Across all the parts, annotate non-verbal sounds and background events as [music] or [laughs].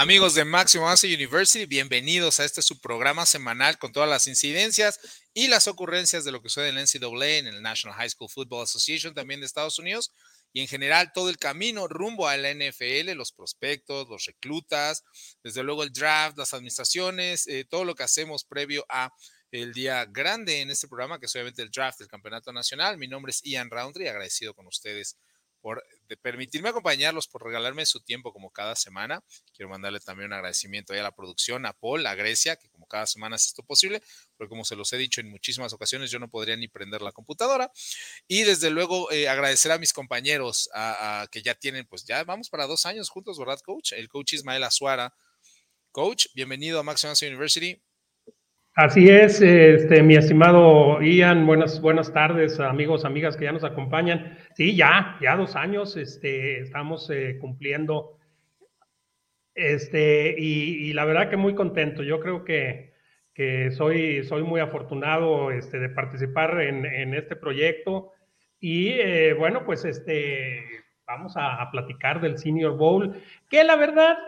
Amigos de Máximo Master University, bienvenidos a este subprograma semanal con todas las incidencias y las ocurrencias de lo que sucede en el NCAA, en el National High School Football Association también de Estados Unidos y en general todo el camino rumbo a la NFL, los prospectos, los reclutas, desde luego el draft, las administraciones, eh, todo lo que hacemos previo a el día grande en este programa, que es obviamente el draft del Campeonato Nacional. Mi nombre es Ian Roundtree, agradecido con ustedes por permitirme acompañarlos, por regalarme su tiempo como cada semana. Quiero mandarle también un agradecimiento a la producción, a Paul, a Grecia, que como cada semana es esto posible, porque como se los he dicho en muchísimas ocasiones, yo no podría ni prender la computadora. Y desde luego eh, agradecer a mis compañeros que ya tienen, pues ya vamos para dos años juntos, ¿verdad, coach? El coach Ismael Azuara. Coach, bienvenido a Max University. Así es, este, mi estimado Ian, buenas, buenas tardes, amigos, amigas que ya nos acompañan. Sí, ya, ya dos años, este, estamos eh, cumpliendo, este, y, la verdad que muy contento. Yo creo que, que soy, soy muy afortunado este, de participar en, en este proyecto. Y eh, bueno, pues este, vamos a, platicar del Senior Bowl, que la verdad,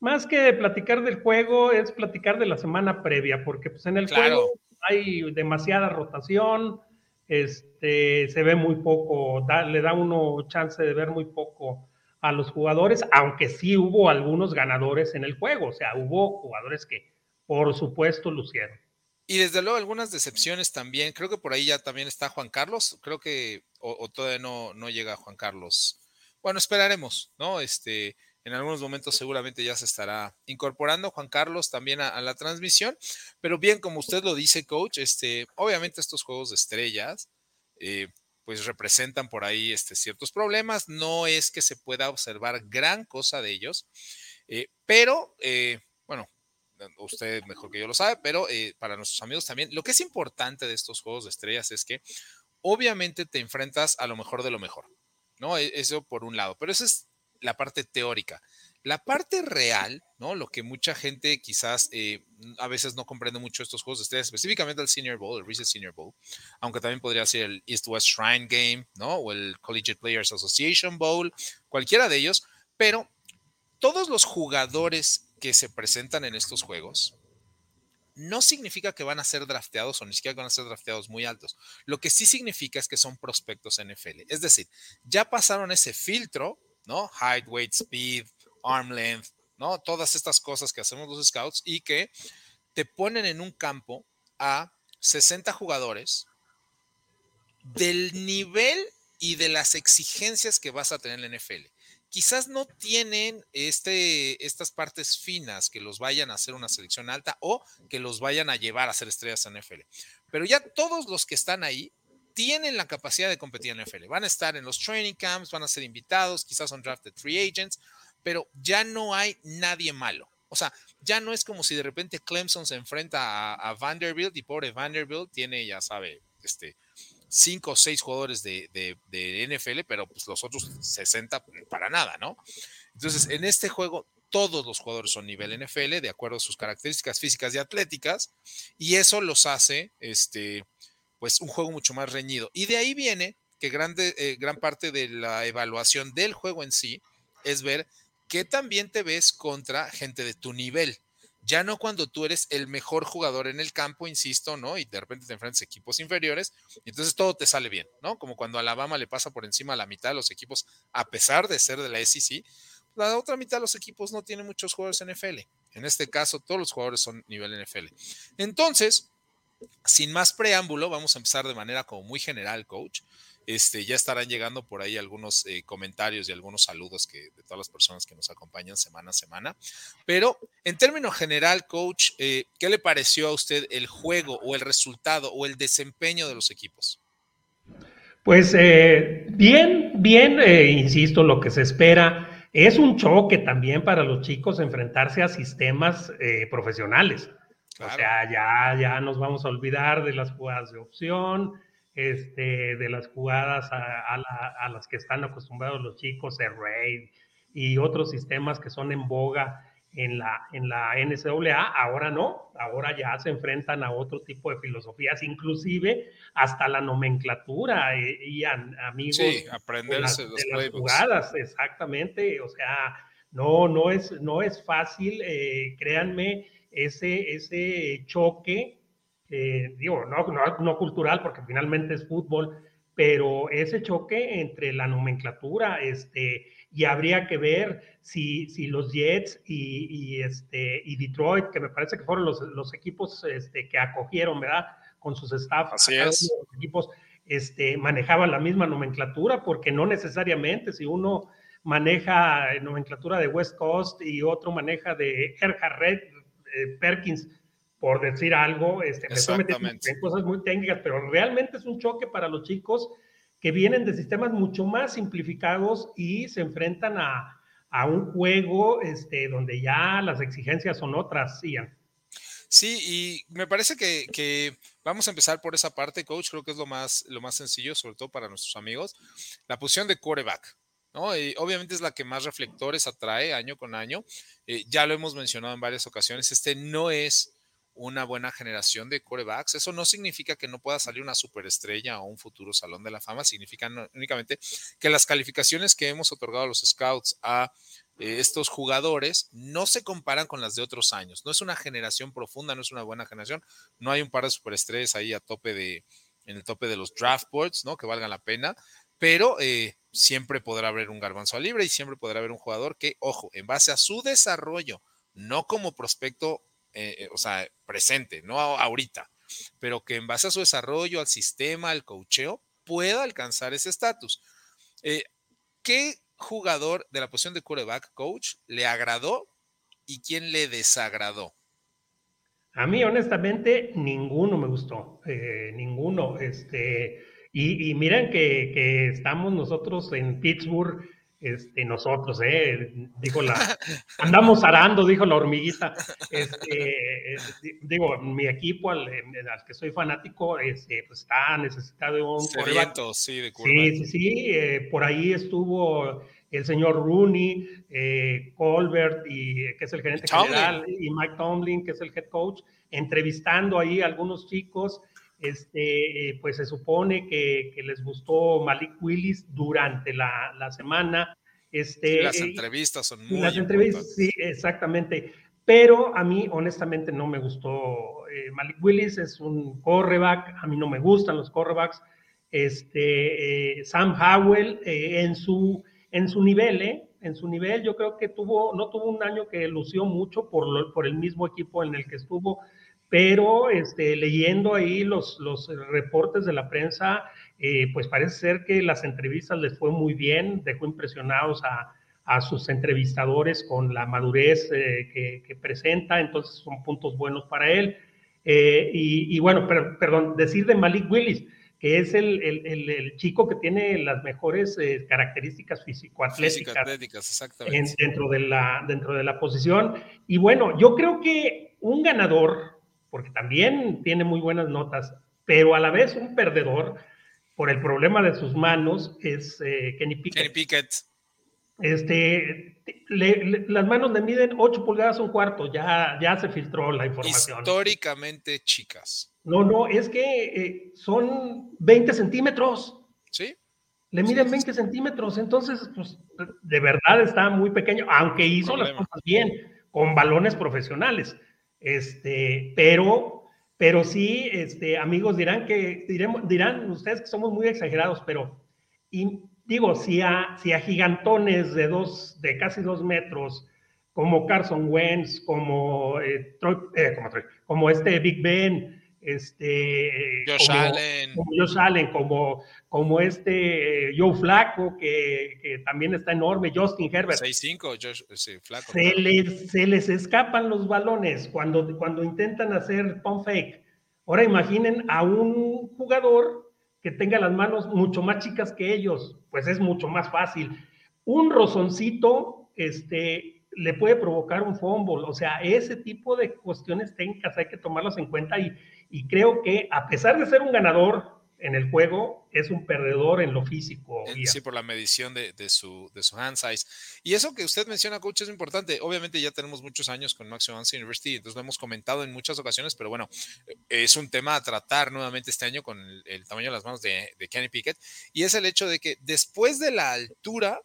más que platicar del juego, es platicar de la semana previa, porque pues en el juego hay demasiada rotación, este, se ve muy poco, le da uno chance de ver muy poco a los jugadores, aunque sí hubo algunos ganadores en el juego, o sea, hubo jugadores que por supuesto lucieron. Y desde luego algunas decepciones también, creo que por ahí ya también está Juan Carlos, creo que, o, todavía no, no llega Juan Carlos. Bueno, esperaremos, ¿no? Este, en algunos momentos seguramente ya se estará incorporando Juan Carlos también a, la transmisión. Pero bien, como usted lo dice, coach, este, obviamente estos juegos de estrellas, eh, pues representan por ahí este, ciertos problemas. No es que se pueda observar gran cosa de ellos, eh, pero eh, bueno, usted mejor que yo lo sabe, pero para nuestros amigos también, lo que es importante de estos juegos de estrellas es que obviamente te enfrentas a lo mejor de lo mejor, ¿no? E, eso por un lado, pero eso es la parte teórica. La parte real, ¿no? Lo que mucha gente quizás eh, a veces no comprende mucho estos juegos de específicamente el Senior Bowl, el Reset Senior Bowl, aunque también podría ser el East-West Shrine Game, ¿no? O el Collegiate Players Association Bowl, cualquiera de ellos, pero todos los jugadores que se presentan en estos juegos, no significa que van a ser drafteados o ni siquiera van a ser drafteados muy altos. Lo que sí significa es que son prospectos NFL. Es decir, ya pasaron ese filtro ¿no? Height, weight, speed, arm length, ¿no? Todas estas cosas que hacemos los scouts y que te ponen en un campo a 60 jugadores del nivel y de las exigencias que vas a tener en la NFL. Quizás no tienen este, estas partes finas que los vayan a hacer una selección alta o que los vayan a llevar a ser estrellas en NFL. Pero ya todos los que están ahí tienen la capacidad de competir en NFL. Van a estar en los training camps, van a ser invitados, quizás son drafted free agents, pero ya no hay nadie malo. O sea, ya no es como si de repente Clemson se enfrenta a, Vanderbilt y pobre Vanderbilt tiene, ya sabe, este, cinco o seis jugadores de, de, NFL, pero pues los otros 60 para nada, ¿no? Entonces, en este juego, todos los jugadores son nivel NFL, de acuerdo a sus características físicas y atléticas, y eso los hace, este, pues un juego mucho más reñido. Y de ahí viene que grande, eh, gran parte de la evaluación del juego en sí es ver que también te ves contra gente de tu nivel. Ya no cuando tú eres el mejor jugador en el campo, insisto, ¿no? Y de repente te enfrentas a equipos inferiores, y entonces todo te sale bien, ¿no? Como cuando Alabama le pasa por encima a la mitad de los equipos, a pesar de ser de la SEC, la otra mitad de los equipos no tienen muchos jugadores NFL. En este caso, todos los jugadores son nivel NFL. Entonces, sin más preámbulo, vamos a empezar de manera como muy general, coach. Este, ya estarán llegando por ahí algunos eh, comentarios y algunos saludos que, de todas las personas que nos acompañan semana a semana. Pero en términos general, coach, eh, ¿qué le pareció a usted el juego o el resultado o el desempeño de los equipos? Pues eh, bien, bien, insisto, lo que se espera es un choque también para los chicos enfrentarse a sistemas profesionales. O sea, ya, ya nos vamos a olvidar de las jugadas de opción, este, de las jugadas a, las que están acostumbrados los chicos, el RAID y otros sistemas que son en boga en la, en la NCAA. Ahora no, ahora ya se enfrentan a otro tipo de filosofías, inclusive hasta la nomenclatura eh, y, amigos. Sí, aprenderse las, jugadas, exactamente. O sea, No, no es, no es fácil, eh, créanme, ese, ese choque, eh, digo, no, no, no cultural, porque finalmente es fútbol, pero ese choque entre la nomenclatura, este, y habría que ver si, si los Jets y, y, este, y Detroit, que me parece que fueron los, los equipos este, que acogieron, ¿verdad? Con sus staff, Así es. los equipos este, manejaban la misma nomenclatura, porque no necesariamente si uno maneja nomenclatura de West Coast y otro maneja de Erhard Red, eh, Perkins, por decir algo, este, en cosas muy técnicas, pero realmente es un choque para los chicos que vienen de sistemas mucho más simplificados y se enfrentan a, a un juego este, donde ya las exigencias son otras, Ian. Sí, y me parece que, que, vamos a empezar por esa parte, coach. Creo que es lo más, lo más sencillo, sobre todo para nuestros amigos. La posición de quarterback. Obviamente es la que más reflectores atrae año con año. Eh, ya lo hemos mencionado en varias ocasiones. Este no es una buena generación de corebacks. Eso no significa que no pueda salir una superestrella o un futuro salón de la fama, significa únicamente que las calificaciones que hemos otorgado a los scouts a eh, estos jugadores no se comparan con las de otros años. No es una generación profunda, no es una buena generación. No hay un par de superestrellas ahí a tope de, en el tope de los draft boards, ¿no? Que valgan la pena, pero eh, siempre podrá haber un garbanzo libre y siempre podrá haber un jugador que, ojo, en base a su desarrollo, no como prospecto eh, o sea, presente, no ahorita, pero que en base a su desarrollo, al sistema, al cocheo, pueda alcanzar ese estatus. Eh, ¿Qué jugador de la posición de quarterback coach le agradó y quién le desagradó? A mí, honestamente, ninguno me gustó, eh, ninguno. Este, y, y miren que, que, estamos nosotros en Pittsburgh este, nosotros, eh, dijo la, [laughs] andamos arando, dijo la hormiguita, este, digo, mi equipo al, al, que soy fanático, este, pues está necesitado de un Sediento, sí, de Sí, sí, sí, eh, por ahí estuvo el señor Rooney, eh, Colbert, y, que es el gerente Tomlin. general, y Mike Tomlin, que es el head coach, entrevistando ahí a algunos chicos, este, eh, pues se supone que, que, les gustó Malik Willis durante la, la semana. Este, las entrevistas son muy Las entrevistas, sí, exactamente. Pero a mí, honestamente, no me gustó. Eh, Malik Willis es un correback, a mí no me gustan los correbacks. Este, eh, Sam Howell eh, en, su, en su nivel, ¿eh? en su nivel, yo creo que tuvo, no tuvo un año que lució mucho por, lo, por el mismo equipo en el que estuvo, pero este, leyendo ahí los, los reportes de la prensa, eh, pues parece ser que las entrevistas les fue muy bien, dejó impresionados a, a sus entrevistadores con la madurez eh, que, que, presenta, entonces son puntos buenos para él. Eh, y, y, bueno, per, perdón, decir de Malik Willis, que es el, el, el, el chico que tiene las mejores eh, características físico-atléticas en, dentro, de la, dentro de la posición. Y bueno, yo creo que un ganador porque también tiene muy buenas notas, pero a la vez un perdedor por el problema de sus manos es eh, Kenny Pickett. Kenny Pickett. Este, le, le, las manos le miden 8 pulgadas un cuarto, ya, ya se filtró la información. Históricamente chicas. No, no, es que eh, son 20 centímetros. Sí. Le miden sí, 20 sí. centímetros, entonces, pues, de verdad está muy pequeño, aunque hizo las cosas bien, con balones profesionales. Este, pero, pero sí, este, amigos, dirán que, diremos, dirán ustedes que somos muy exagerados, pero, y digo, si a, si a gigantones de dos, de casi dos metros, como Carson Wentz, como, eh, Troy, eh, como, como, este Big Ben, este, Josh como, Allen, como Josh Allen, como, como este Joe Flaco, que, que, también está enorme, Justin Herbert. 6'5, sí, Flaco. Se, les, se les escapan los balones cuando, cuando intentan hacer pump fake. Ahora imaginen a un jugador que tenga las manos mucho más chicas que ellos, pues es mucho más fácil. Un rozoncito, este, le puede provocar un fumble. O sea, ese tipo de cuestiones técnicas hay que tomarlas en cuenta y, y creo que a pesar de ser un ganador en el juego, es un perdedor en lo físico. Sí, por la medición de, de, su, de su hand size. Y eso que usted menciona, coach, es importante. Obviamente ya tenemos muchos años con Max Jones University, entonces lo hemos comentado en muchas ocasiones, pero bueno, es un tema a tratar nuevamente este año con el, el tamaño de las manos de, de Kenny Pickett. Y es el hecho de que después de la altura,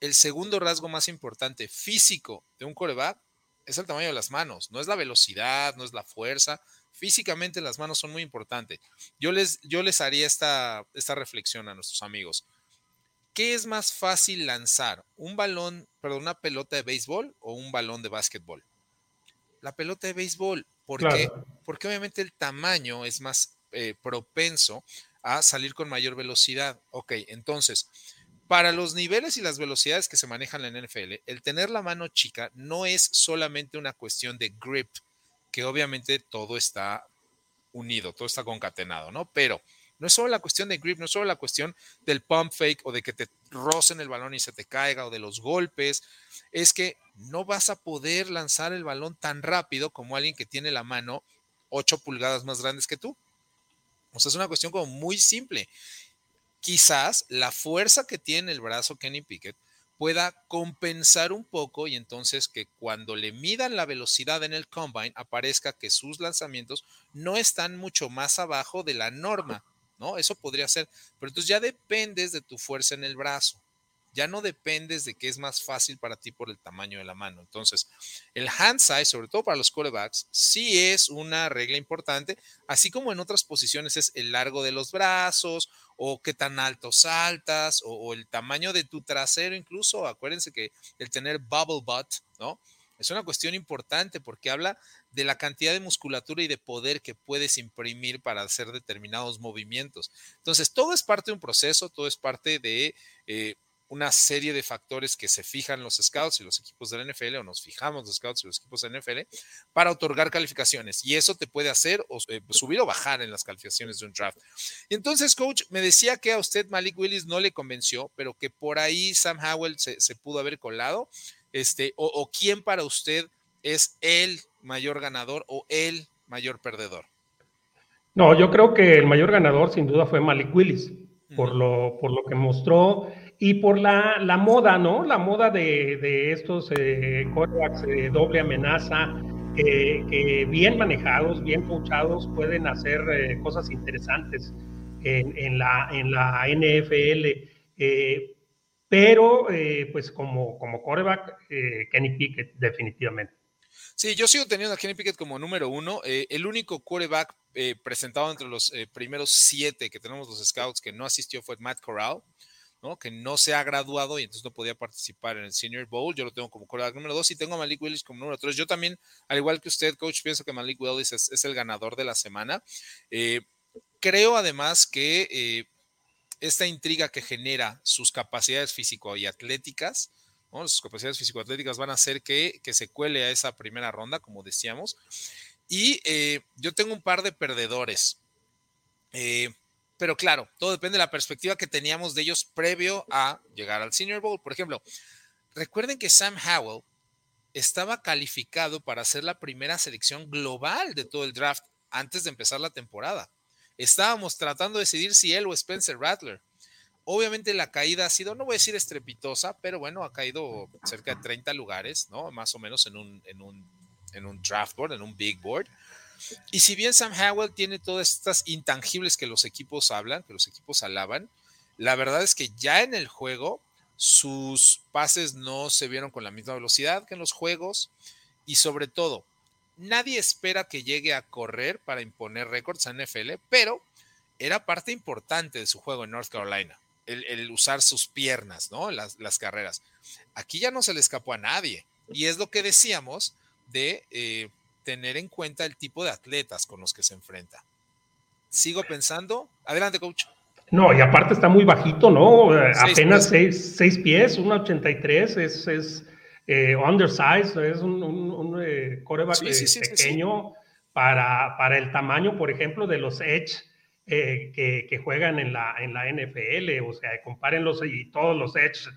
el segundo rasgo más importante físico de un coreback es el tamaño de las manos, no es la velocidad, no es la fuerza. Físicamente las manos son muy importantes. Yo les, yo les haría esta, esta reflexión a nuestros amigos. ¿Qué es más fácil lanzar? ¿Un balón, perdón, una pelota de béisbol o un balón de básquetbol? La pelota de béisbol. ¿Por qué? Porque obviamente el tamaño es más eh, propenso a salir con mayor velocidad. Ok, entonces, para los niveles y las velocidades que se manejan en la NFL, el tener la mano chica no es solamente una cuestión de grip, que obviamente todo está unido, todo está concatenado, ¿no? Pero no es solo la cuestión de grip, no es solo la cuestión del pump fake o de que te rocen el balón y se te caiga o de los golpes, es que no vas a poder lanzar el balón tan rápido como alguien que tiene la mano 8 pulgadas más grandes que tú. O sea, es una cuestión como muy simple quizás la fuerza que tiene el brazo Kenny Pickett pueda compensar un poco y entonces que cuando le midan la velocidad en el combine aparezca que sus lanzamientos no están mucho más abajo de la norma, ¿no? Eso podría ser, pero entonces ya dependes de tu fuerza en el brazo ya no dependes de que es más fácil para ti por el tamaño de la mano. Entonces, el hand size, sobre todo para los quarterbacks, sí es una regla importante, así como en otras posiciones es el largo de los brazos o qué tan alto saltas o, el tamaño de tu trasero incluso. Acuérdense que el tener bubble butt, ¿no? Es una cuestión importante porque habla de la cantidad de musculatura y de poder que puedes imprimir para hacer determinados movimientos. Entonces, todo es parte de un proceso, todo es parte de eh, una serie de factores que se fijan los scouts y los equipos de la NFL, o nos fijamos los scouts y los equipos de la NFL, para otorgar calificaciones. Y eso te puede hacer o, eh, subir o bajar en las calificaciones de un draft. Y entonces, coach, me decía que a usted Malik Willis no le convenció, pero que por ahí Sam Howell se, pudo haber colado. Este, o, o quién para usted es el mayor ganador o el mayor perdedor. No, yo creo que el mayor ganador sin duda fue Malik Willis, por, lo, por lo que mostró y por la, la, moda, ¿no? La moda de, de estos eh, de doble amenaza, que bien manejados, bien coachados, pueden hacer eh, cosas interesantes en, en, la, en la NFL. Eh, pero, eh, pues como, como quarterback, Kenny Pickett, definitivamente. Sí, yo sigo teniendo a Kenny Pickett como número uno. el único quarterback presentado entre los primeros siete que tenemos los scouts que no asistió fue Matt Corral que no se ha graduado y entonces no podía participar en el Senior Bowl. Yo lo tengo como coreback número dos y tengo a Malik Willis como número tres. Yo también, al igual que usted, coach, pienso que Malik Willis es, el ganador de la semana. Eh, creo además que eh, esta intriga que genera sus capacidades físico y atléticas, sus capacidades físico-atléticas van a hacer que, que, se cuele a esa primera ronda, como decíamos. Y eh, yo tengo un par de perdedores. Eh, pero claro, todo depende de la perspectiva que teníamos de ellos previo a llegar al Senior Bowl. Por ejemplo, recuerden que Sam Howell estaba calificado para ser la primera selección global de todo el draft antes de empezar la temporada. Estábamos tratando de decidir si él o Spencer Rattler. Obviamente la caída ha sido, no voy a decir estrepitosa, pero bueno, ha caído cerca de 30 lugares, ¿no? Más o menos en un, en un, en un draft board, en un big board. Y si bien Sam Howell tiene todas estas intangibles que los equipos hablan, que los equipos alaban, la verdad es que ya en el juego sus pases no se vieron con la misma velocidad que en los juegos y sobre todo, nadie espera que llegue a correr para imponer récords a NFL, pero era parte importante de su juego en North Carolina, el, usar sus piernas, ¿no? Las, las, carreras. Aquí ya no se le escapó a nadie y es lo que decíamos de... Eh, tener en cuenta el tipo de atletas con los que se enfrenta. Sigo pensando. Adelante, coach. No, y aparte está muy bajito, ¿no? Eh, apenas seis, seis, pies, 1,83, es, es eh, undersized, es un, un, eh, coreback pequeño para, para el tamaño, por ejemplo, de los Edge que, que, juegan en la, en la NFL. O sea, compárenlos y todos los Edge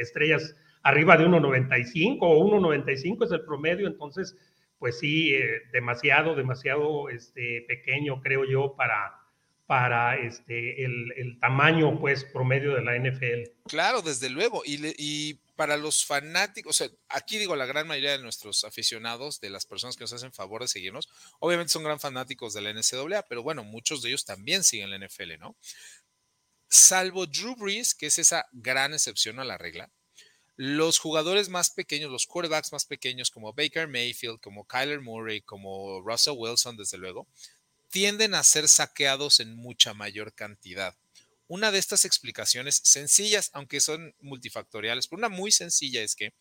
estrellas arriba de 1,95 o 1,95 es el promedio, entonces pues sí, eh, demasiado, demasiado este, pequeño, creo yo, para, para este, el, tamaño, pues, promedio de la NFL. Claro, desde luego. Y, para los fanáticos, o sea, aquí digo, la gran mayoría de nuestros aficionados, de las personas que nos hacen favor de seguirnos, obviamente son gran fanáticos de la NCAA, pero bueno, muchos de ellos también siguen la NFL, ¿no? Salvo Drew Brees, que es esa gran excepción a la regla, los jugadores más pequeños, los quarterbacks más pequeños como Baker Mayfield, como Kyler Murray, como Russell Wilson, desde luego, tienden a ser saqueados en mucha mayor cantidad. Una de estas explicaciones sencillas, aunque son multifactoriales, pero una muy sencilla es que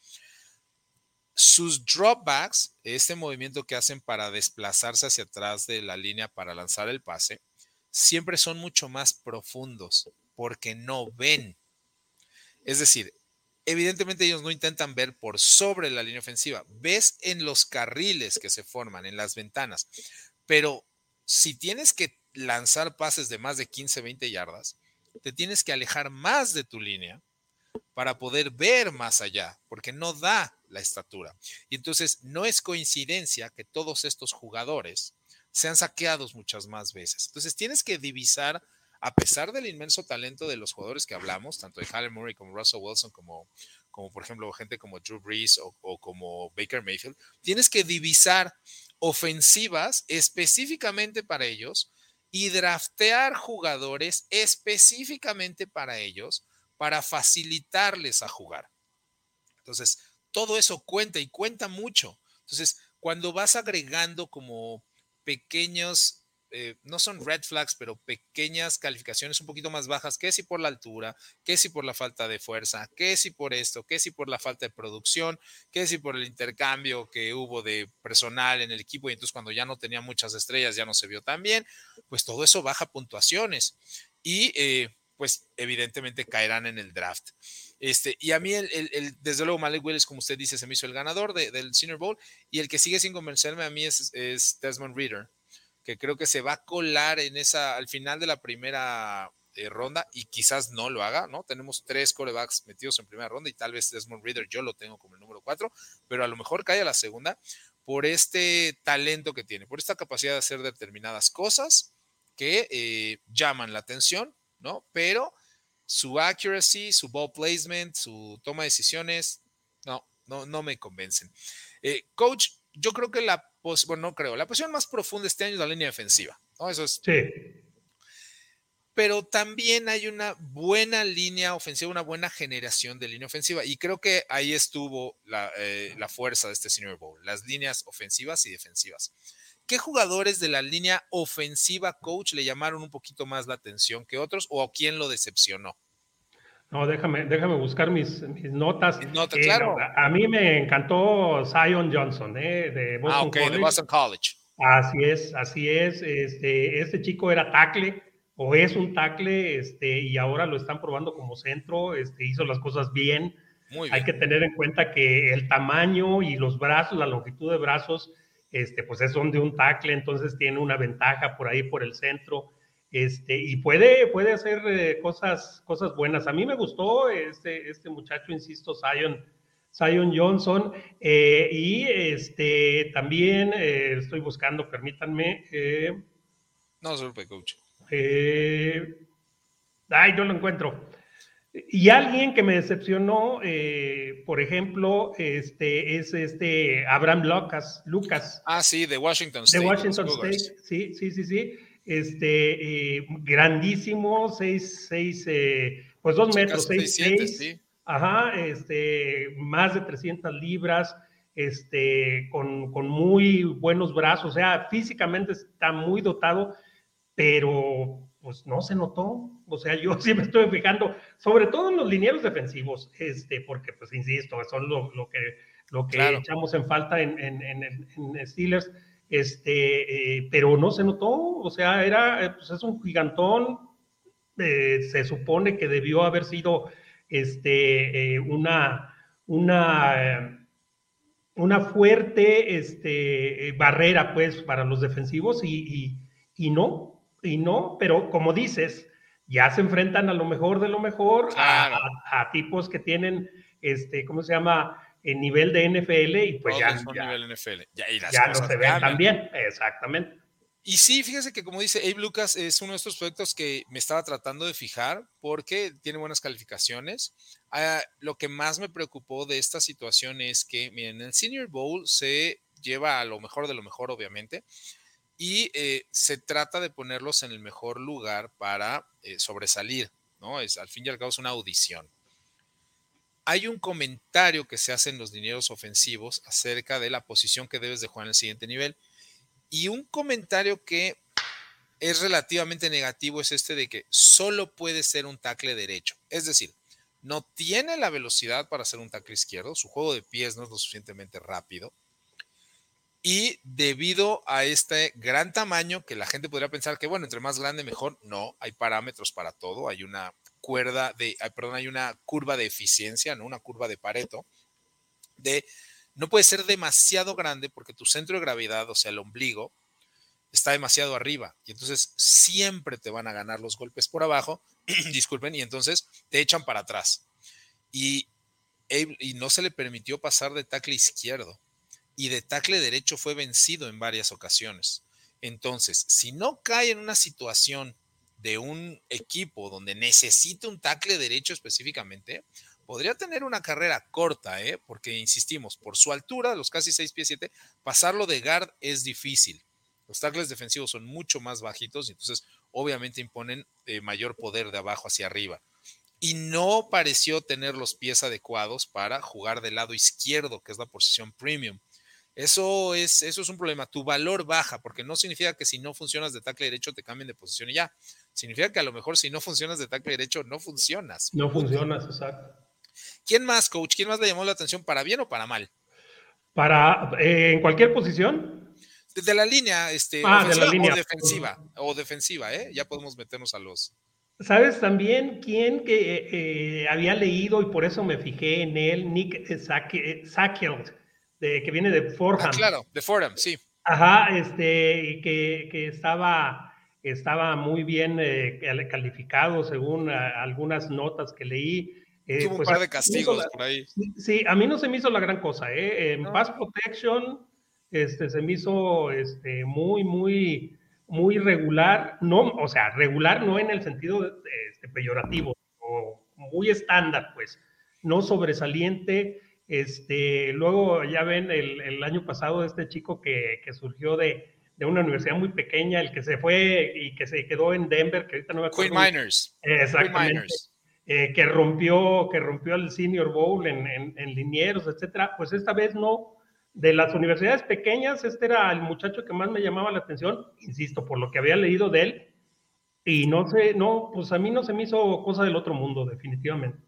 sus dropbacks, este movimiento que hacen para desplazarse hacia atrás de la línea para lanzar el pase, siempre son mucho más profundos porque no ven. Es decir, evidentemente ellos no intentan ver por sobre la línea ofensiva. Ves en los carriles que se forman, en las ventanas. Pero si tienes que lanzar pases de más de 15, 20 yardas, te tienes que alejar más de tu línea para poder ver más allá, porque no da la estatura. Y entonces no es coincidencia que todos estos jugadores sean saqueados muchas más veces. Entonces tienes que divisar a pesar del inmenso talento de los jugadores que hablamos, tanto de Halle Murray como Russell Wilson, como, como por ejemplo gente como Drew Brees o, como Baker Mayfield, tienes que divisar ofensivas específicamente para ellos y draftear jugadores específicamente para ellos para facilitarles a jugar. Entonces, todo eso cuenta y cuenta mucho. Entonces, cuando vas agregando como pequeños eh, no son red flags, pero pequeñas calificaciones un poquito más bajas, que si por la altura, que si por la falta de fuerza, que si por esto, que si por la falta de producción, que si por el intercambio que hubo de personal en el equipo y entonces cuando ya no tenía muchas estrellas ya no se vio tan bien, pues todo eso baja puntuaciones y eh, pues evidentemente caerán en el draft. Este, y a mí, el, desde luego, Malik Willis, como usted dice, se me hizo el ganador del Senior Bowl. Y el que sigue sin convencerme a mí es, es Desmond Reader que creo que se va a colar en esa, al final de la primera eh, ronda y quizás no lo haga, ¿no? Tenemos tres corebacks metidos en primera ronda y tal vez Desmond Reader yo lo tengo como el número cuatro, pero a lo mejor cae a la segunda por este talento que tiene, por esta capacidad de hacer determinadas cosas que eh, llaman la atención, ¿no? Pero su accuracy, su ball placement, su toma de decisiones, no, no, no me convencen. Eh, coach, yo creo que la bueno, no creo, la posición más profunda este año es la línea defensiva, ¿no? Eso es. Sí. Pero también hay una buena línea ofensiva, una buena generación de línea ofensiva. Y creo que ahí estuvo la, eh, la fuerza de este Senior Bowl, las líneas ofensivas y defensivas. ¿Qué jugadores de la línea ofensiva, coach, le llamaron un poquito más la atención que otros o quién lo decepcionó? No, déjame, déjame buscar mis, mis notas. Nota, eh, claro. a, mí me encantó Zion Johnson, eh, de Boston ah, okay, de Boston College. Así es, así es. Este, este chico era tackle o es un tackle este, y ahora lo están probando como centro. Este, hizo las cosas bien. Muy bien. Hay que tener en cuenta que el tamaño y los brazos, la longitud de brazos, este, pues son de un tackle, entonces tiene una ventaja por ahí por el centro. Este, y puede, puede hacer eh, cosas, cosas buenas. A mí me gustó este, este muchacho, insisto, Zion, Zion Johnson. Eh, y este, también eh, estoy buscando, permítanme. no se coach. ay, yo lo encuentro. Y alguien que me decepcionó, por ejemplo, este, es este Abraham Lucas. Lucas. Ah, sí, de Washington State. De Washington State, sí, sí, sí, sí este, eh, grandísimo, seis, seis, eh, pues dos metros, seis, seis, ajá, este, más de 300 libras, este, con, con, muy buenos brazos, o sea, físicamente está muy dotado, pero pues no se notó, o sea, yo [laughs] siempre estoy fijando, sobre todo en los linieros defensivos, este, porque pues insisto, son lo, lo que, lo que echamos en falta en, en, en, en Steelers, este, eh, pero no se notó, o sea, era, eh, pues es un gigantón, eh, se supone que debió haber sido este, una, una, una fuerte este, barrera, pues, para los defensivos y, y, no, y no, pero como dices, ya se enfrentan a lo mejor de lo mejor, a, a, tipos que tienen, este, ¿cómo se llama? En nivel de NFL y pues ya, ya, no se ven también, exactamente. Y sí, fíjese que como dice Abe Lucas, es uno de estos proyectos que me estaba tratando de fijar porque tiene buenas calificaciones. Ah, lo que más me preocupó de esta situación es que, miren, el Senior Bowl se lleva a lo mejor de lo mejor, obviamente, y eh, se trata de ponerlos en el mejor lugar para eh, sobresalir, ¿no? Es, al fin y al cabo es una audición hay un comentario que se hace en los dineros ofensivos acerca de la posición que debes de jugar en el siguiente nivel. Y un comentario que es relativamente negativo es este de que solo puede ser un tackle derecho. Es decir, no tiene la velocidad para ser un tackle izquierdo, su juego de pies no es lo suficientemente rápido. Y debido a este gran tamaño, que la gente podría pensar que, bueno, entre más grande mejor, no, hay parámetros para todo, hay una cuerda de, perdón, hay una curva de eficiencia, ¿no? Una curva de Pareto, de no puede ser demasiado grande porque tu centro de gravedad, o sea, el ombligo, está demasiado arriba y entonces siempre te van a ganar los golpes por abajo, [clears throat] disculpen, y entonces te echan para atrás. Y, y no se le permitió pasar de tackle izquierdo y de tackle derecho fue vencido en varias ocasiones. Entonces, si no cae en una situación de un equipo donde necesite un tackle derecho específicamente, podría tener una carrera corta, ¿eh? porque insistimos, por su altura, los casi 6 pies 7, pasarlo de guard es difícil. Los tackles defensivos son mucho más bajitos y entonces obviamente imponen eh, mayor poder de abajo hacia arriba. Y no pareció tener los pies adecuados para jugar del lado izquierdo, que es la posición premium. Eso es, eso es un problema. Tu valor baja, porque no significa que si no funcionas de tackle derecho te cambien de posición y ya. Significa que a lo mejor si no funcionas de tackle derecho, no funcionas. No funcionas, exacto. ¿Quién más, coach? ¿Quién más le llamó la atención para bien o para mal? Para, eh, en cualquier posición. De la línea, este, ah, de la línea. o defensiva, o defensiva, ¿eh? Ya podemos meternos a los. ¿Sabes también quién que eh, había leído y por eso me fijé en él? Nick Sackelt que viene de Fordham. Ah, claro, de Fordham, sí. Ajá, este, que, que estaba, estaba muy bien eh, calificado según eh, algunas notas que leí. Eh, Tuvo un pues, par de castigos por ahí. Sí, a mí no se me hizo la gran cosa, ¿eh? En Pass Protection este, se me hizo este, muy, muy, muy regular, no, o sea, regular no en el sentido este, peyorativo, o muy estándar, pues, no sobresaliente, este, luego ya ven el, año pasado este chico que, surgió de, una universidad muy pequeña, el que se fue y que se quedó en Denver, que ahorita no me acuerdo. Queen Miners. Exactamente. Eh, que rompió, que rompió el Senior Bowl en, en, linieros, etcétera. Pues esta vez no. De las universidades pequeñas, este era el muchacho que más me llamaba la atención, insisto, por lo que había leído de él. Y no sé, no, pues a mí no se me hizo cosa del otro mundo, definitivamente.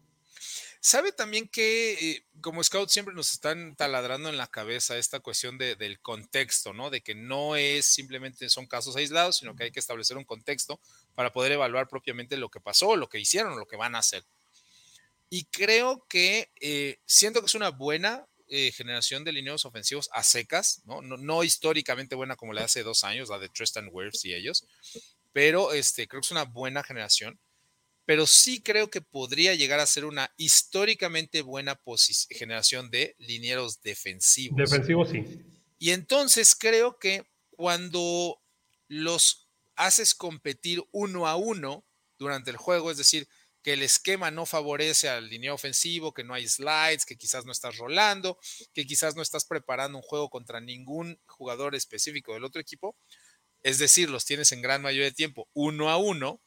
Sabe también que eh, como scout siempre nos están taladrando en la cabeza esta cuestión del contexto, ¿no? De que no es simplemente son casos aislados, sino que hay que establecer un contexto para poder evaluar propiamente lo que pasó, lo que hicieron, lo que van a hacer. Y creo que eh, siento que es una buena eh, generación de lineos ofensivos a secas, ¿no? históricamente buena como la de hace dos años, la de Tristan Wirfs y ellos, pero este, creo que es una buena generación pero sí creo que podría llegar a ser una históricamente buena generación de linieros defensivos. Defensivos, sí. Y entonces creo que cuando los haces competir uno a uno durante el juego, es decir, que el esquema no favorece al lineo ofensivo, que no hay slides, que quizás no estás rolando, que quizás no estás preparando un juego contra ningún jugador específico del otro equipo, es decir, los tienes en gran mayoría de tiempo uno a uno,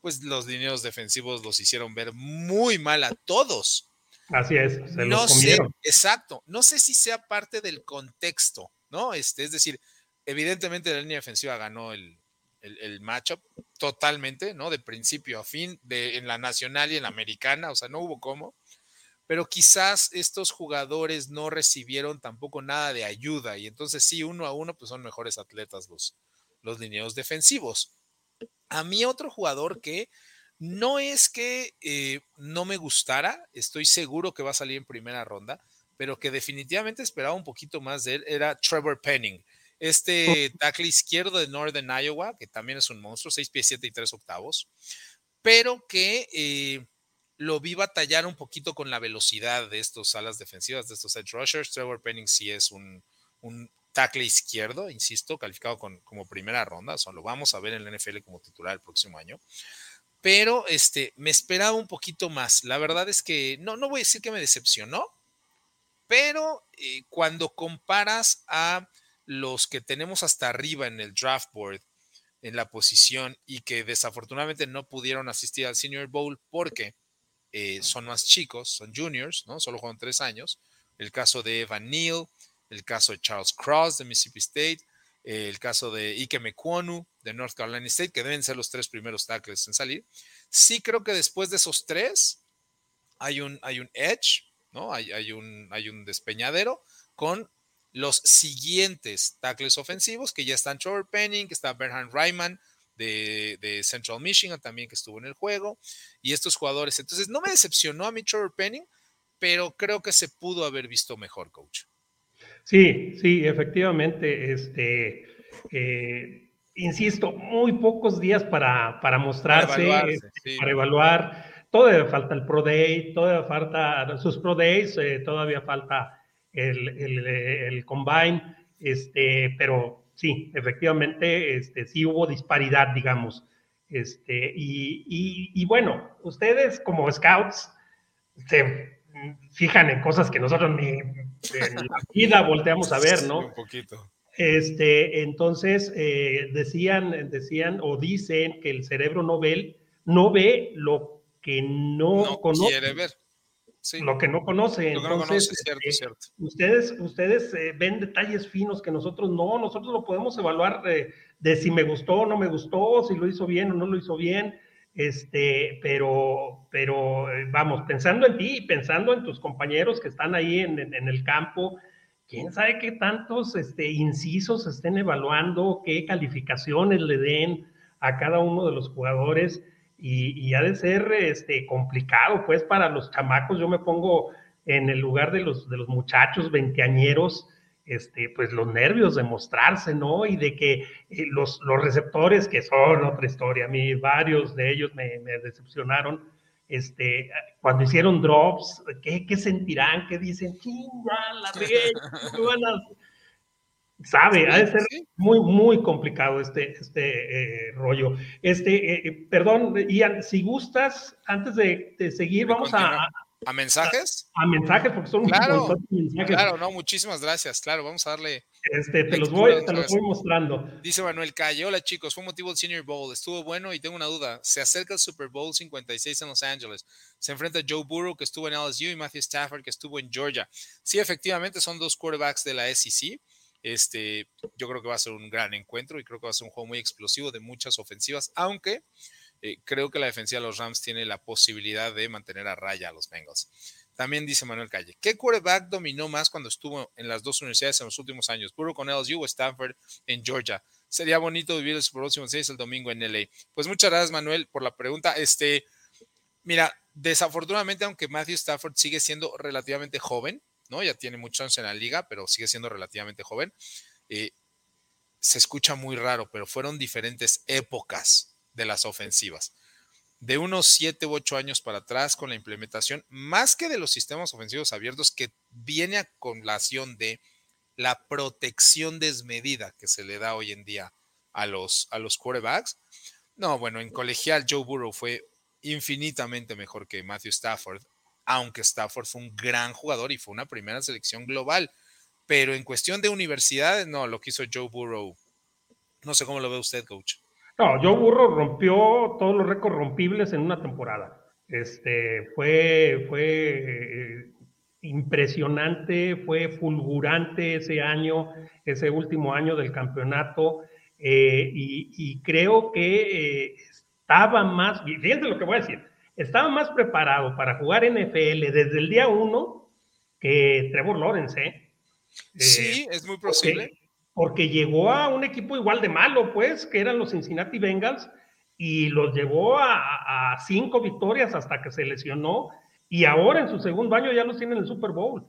pues los dineros defensivos los hicieron ver muy mal a todos. Así es, se no sé, exacto, no sé si sea parte del contexto, ¿no? Este, es decir, evidentemente la línea defensiva ganó el, el, matchup totalmente, ¿no? De principio a fin, de, en la nacional y en la americana, o sea, no hubo cómo, pero quizás estos jugadores no recibieron tampoco nada de ayuda y entonces sí, uno a uno, pues son mejores atletas los, los lineos defensivos. A mí otro jugador que no es que eh, no me gustara, estoy seguro que va a salir en primera ronda, pero que definitivamente esperaba un poquito más de él, era Trevor Penning. Este tackle izquierdo de Northern Iowa, que también es un monstruo, 6 pies 7 y 3 octavos, pero que eh, lo vi batallar un poquito con la velocidad de estos alas defensivas, de estos edge rushers. Trevor Penning sí es un, un tackle izquierdo, insisto, calificado con, como primera ronda, o lo vamos a ver en la NFL como titular el próximo año. Pero este, me esperaba un poquito más. La verdad es que no, no voy a decir que me decepcionó, pero eh, cuando comparas a los que tenemos hasta arriba en el draft board, en la posición y que desafortunadamente no pudieron asistir al Senior Bowl porque eh, son más chicos, son juniors, ¿no? Solo juegan tres años. El caso de Evan Neal, el caso de Charles Cross de Mississippi State, el caso de Ike Mekwonu de North Carolina State, que deben ser los tres primeros tackles en salir. Sí creo que después de esos tres hay un, hay un edge, ¿no? Hay, hay, un, hay un despeñadero con los siguientes tackles ofensivos, que ya están Trevor Penning, que está Bernhard de, de, Central Michigan también, que estuvo en el juego, y estos jugadores. Entonces, no me decepcionó a mí Trevor Penning, pero creo que se pudo haber visto mejor, coach. Sí, sí, efectivamente. Este, eh, insisto, muy pocos días para, para mostrarse, este, para, evaluar. Todavía falta el Pro Day, todavía falta sus Pro Days, eh, todavía falta el, el, el, Combine, este, pero sí, efectivamente, este, sí hubo disparidad, digamos. Este, y, y, y bueno, ustedes como scouts se fijan en cosas que nosotros ni en la vida volteamos a ver, ¿no? Un poquito. Este, entonces, eh, decían, decían o dicen que el cerebro no ve, no ve lo que no, no conoce. quiere ver. Sí. Lo que no conoce. Lo que no conoce, cierto, este, cierto. Ustedes, ustedes eh, ven detalles finos que nosotros no, nosotros lo podemos evaluar de, de si me gustó o no me gustó, si lo hizo bien o no lo hizo bien este, pero, pero eh, vamos, pensando en ti y pensando en tus compañeros que están ahí en, el campo, quién sabe qué tantos este, incisos estén evaluando, qué calificaciones le den a cada uno de los jugadores y, ha de ser este, complicado, pues para los chamacos, yo me pongo en el lugar de los, de los muchachos veinteañeros, este, pues los nervios de mostrarse, ¿no? Y de que eh, los, los, receptores, que son otra historia, a mí varios de ellos me, decepcionaron, este, cuando hicieron drops, ¿qué, qué sentirán? ¿Qué dicen? la [laughs] Sabe, ha de ser muy, muy complicado este, este eh, rollo. Este, eh, perdón, Ian, si gustas, antes de, seguir, vamos a, ¿A mensajes? A, mensajes, porque son claro, mensajes. Claro, no, muchísimas gracias. Claro, vamos a darle. Este, te los voy, te los voy mostrando. Dice Manuel Calle, hola chicos, fue motivo del Senior Bowl, estuvo bueno y tengo una duda. Se acerca el Super Bowl 56 en Los Ángeles. Se enfrenta Joe Burrow, que estuvo en LSU, y Matthew Stafford, que estuvo en Georgia. Sí, efectivamente, son dos quarterbacks de la SEC. Este, yo creo que va a ser un gran encuentro y creo que va a ser un juego muy explosivo de muchas ofensivas, aunque eh, creo que la defensiva de los Rams tiene la posibilidad de mantener a raya a los Bengals. También dice Manuel Calle, ¿qué quarterback dominó más cuando estuvo en las dos universidades en los últimos años? ¿Puro con LSU o Stanford en Georgia? Sería bonito vivir el próximo 6 el domingo en LA. Pues muchas gracias, Manuel, por la pregunta. Este, mira, desafortunadamente, aunque Matthew Stafford sigue siendo relativamente joven, ¿no? Ya tiene muchos años en la liga, pero sigue siendo relativamente joven. Eh, se escucha muy raro, pero fueron diferentes épocas de las ofensivas. De unos 7 u 8 años para atrás con la implementación, más que de los sistemas ofensivos abiertos, que viene a colación de la protección desmedida que se le da hoy en día a los, a los quarterbacks. No, bueno, en colegial Joe Burrow fue infinitamente mejor que Matthew Stafford, aunque Stafford fue un gran jugador y fue una primera selección global. Pero en cuestión de universidades, no, lo que hizo Joe Burrow, no sé cómo lo ve usted, coach. No, Joe Burro rompió todos los récords rompibles en una temporada. Este, fue, fue eh, impresionante, fue fulgurante ese año, ese último año del campeonato, eh, y, creo que eh, estaba más, fíjense lo que voy a decir, estaba más preparado para jugar NFL desde el día uno que Trevor Lawrence. Sí, es muy posible porque llegó a un equipo igual de malo, pues, que eran los Cincinnati Bengals, y los llevó a, cinco victorias hasta que se lesionó, y ahora en su segundo año ya los tiene en el Super Bowl.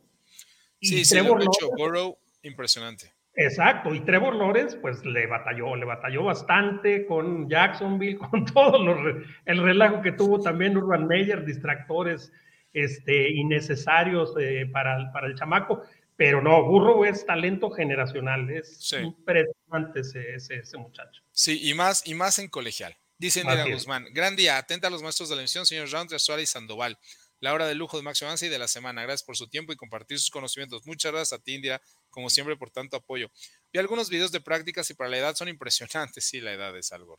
Sí, sí, Trevor hecho Burrow, impresionante. Exacto, y Trevor Lawrence, pues le batalló, le batalló bastante con Jacksonville, [laughs] con todo los, el relajo que tuvo también Urban Meyer, distractores este, innecesarios eh, para, para el chamaco. Pero no, Burro es talento generacional, es impresionante ese, ese, muchacho. Sí, y más, y más en colegial. Dice Nera Guzmán, gran día, atenta a los maestros de la emisión, señor Rounders, Suárez y Sandoval. La hora de lujo de Max Avance y de la semana. Gracias por su tiempo y compartir sus conocimientos. Muchas gracias a ti, Indira, como siempre, por tanto apoyo. Vi algunos videos de prácticas y para la edad son impresionantes. Sí, la edad es algo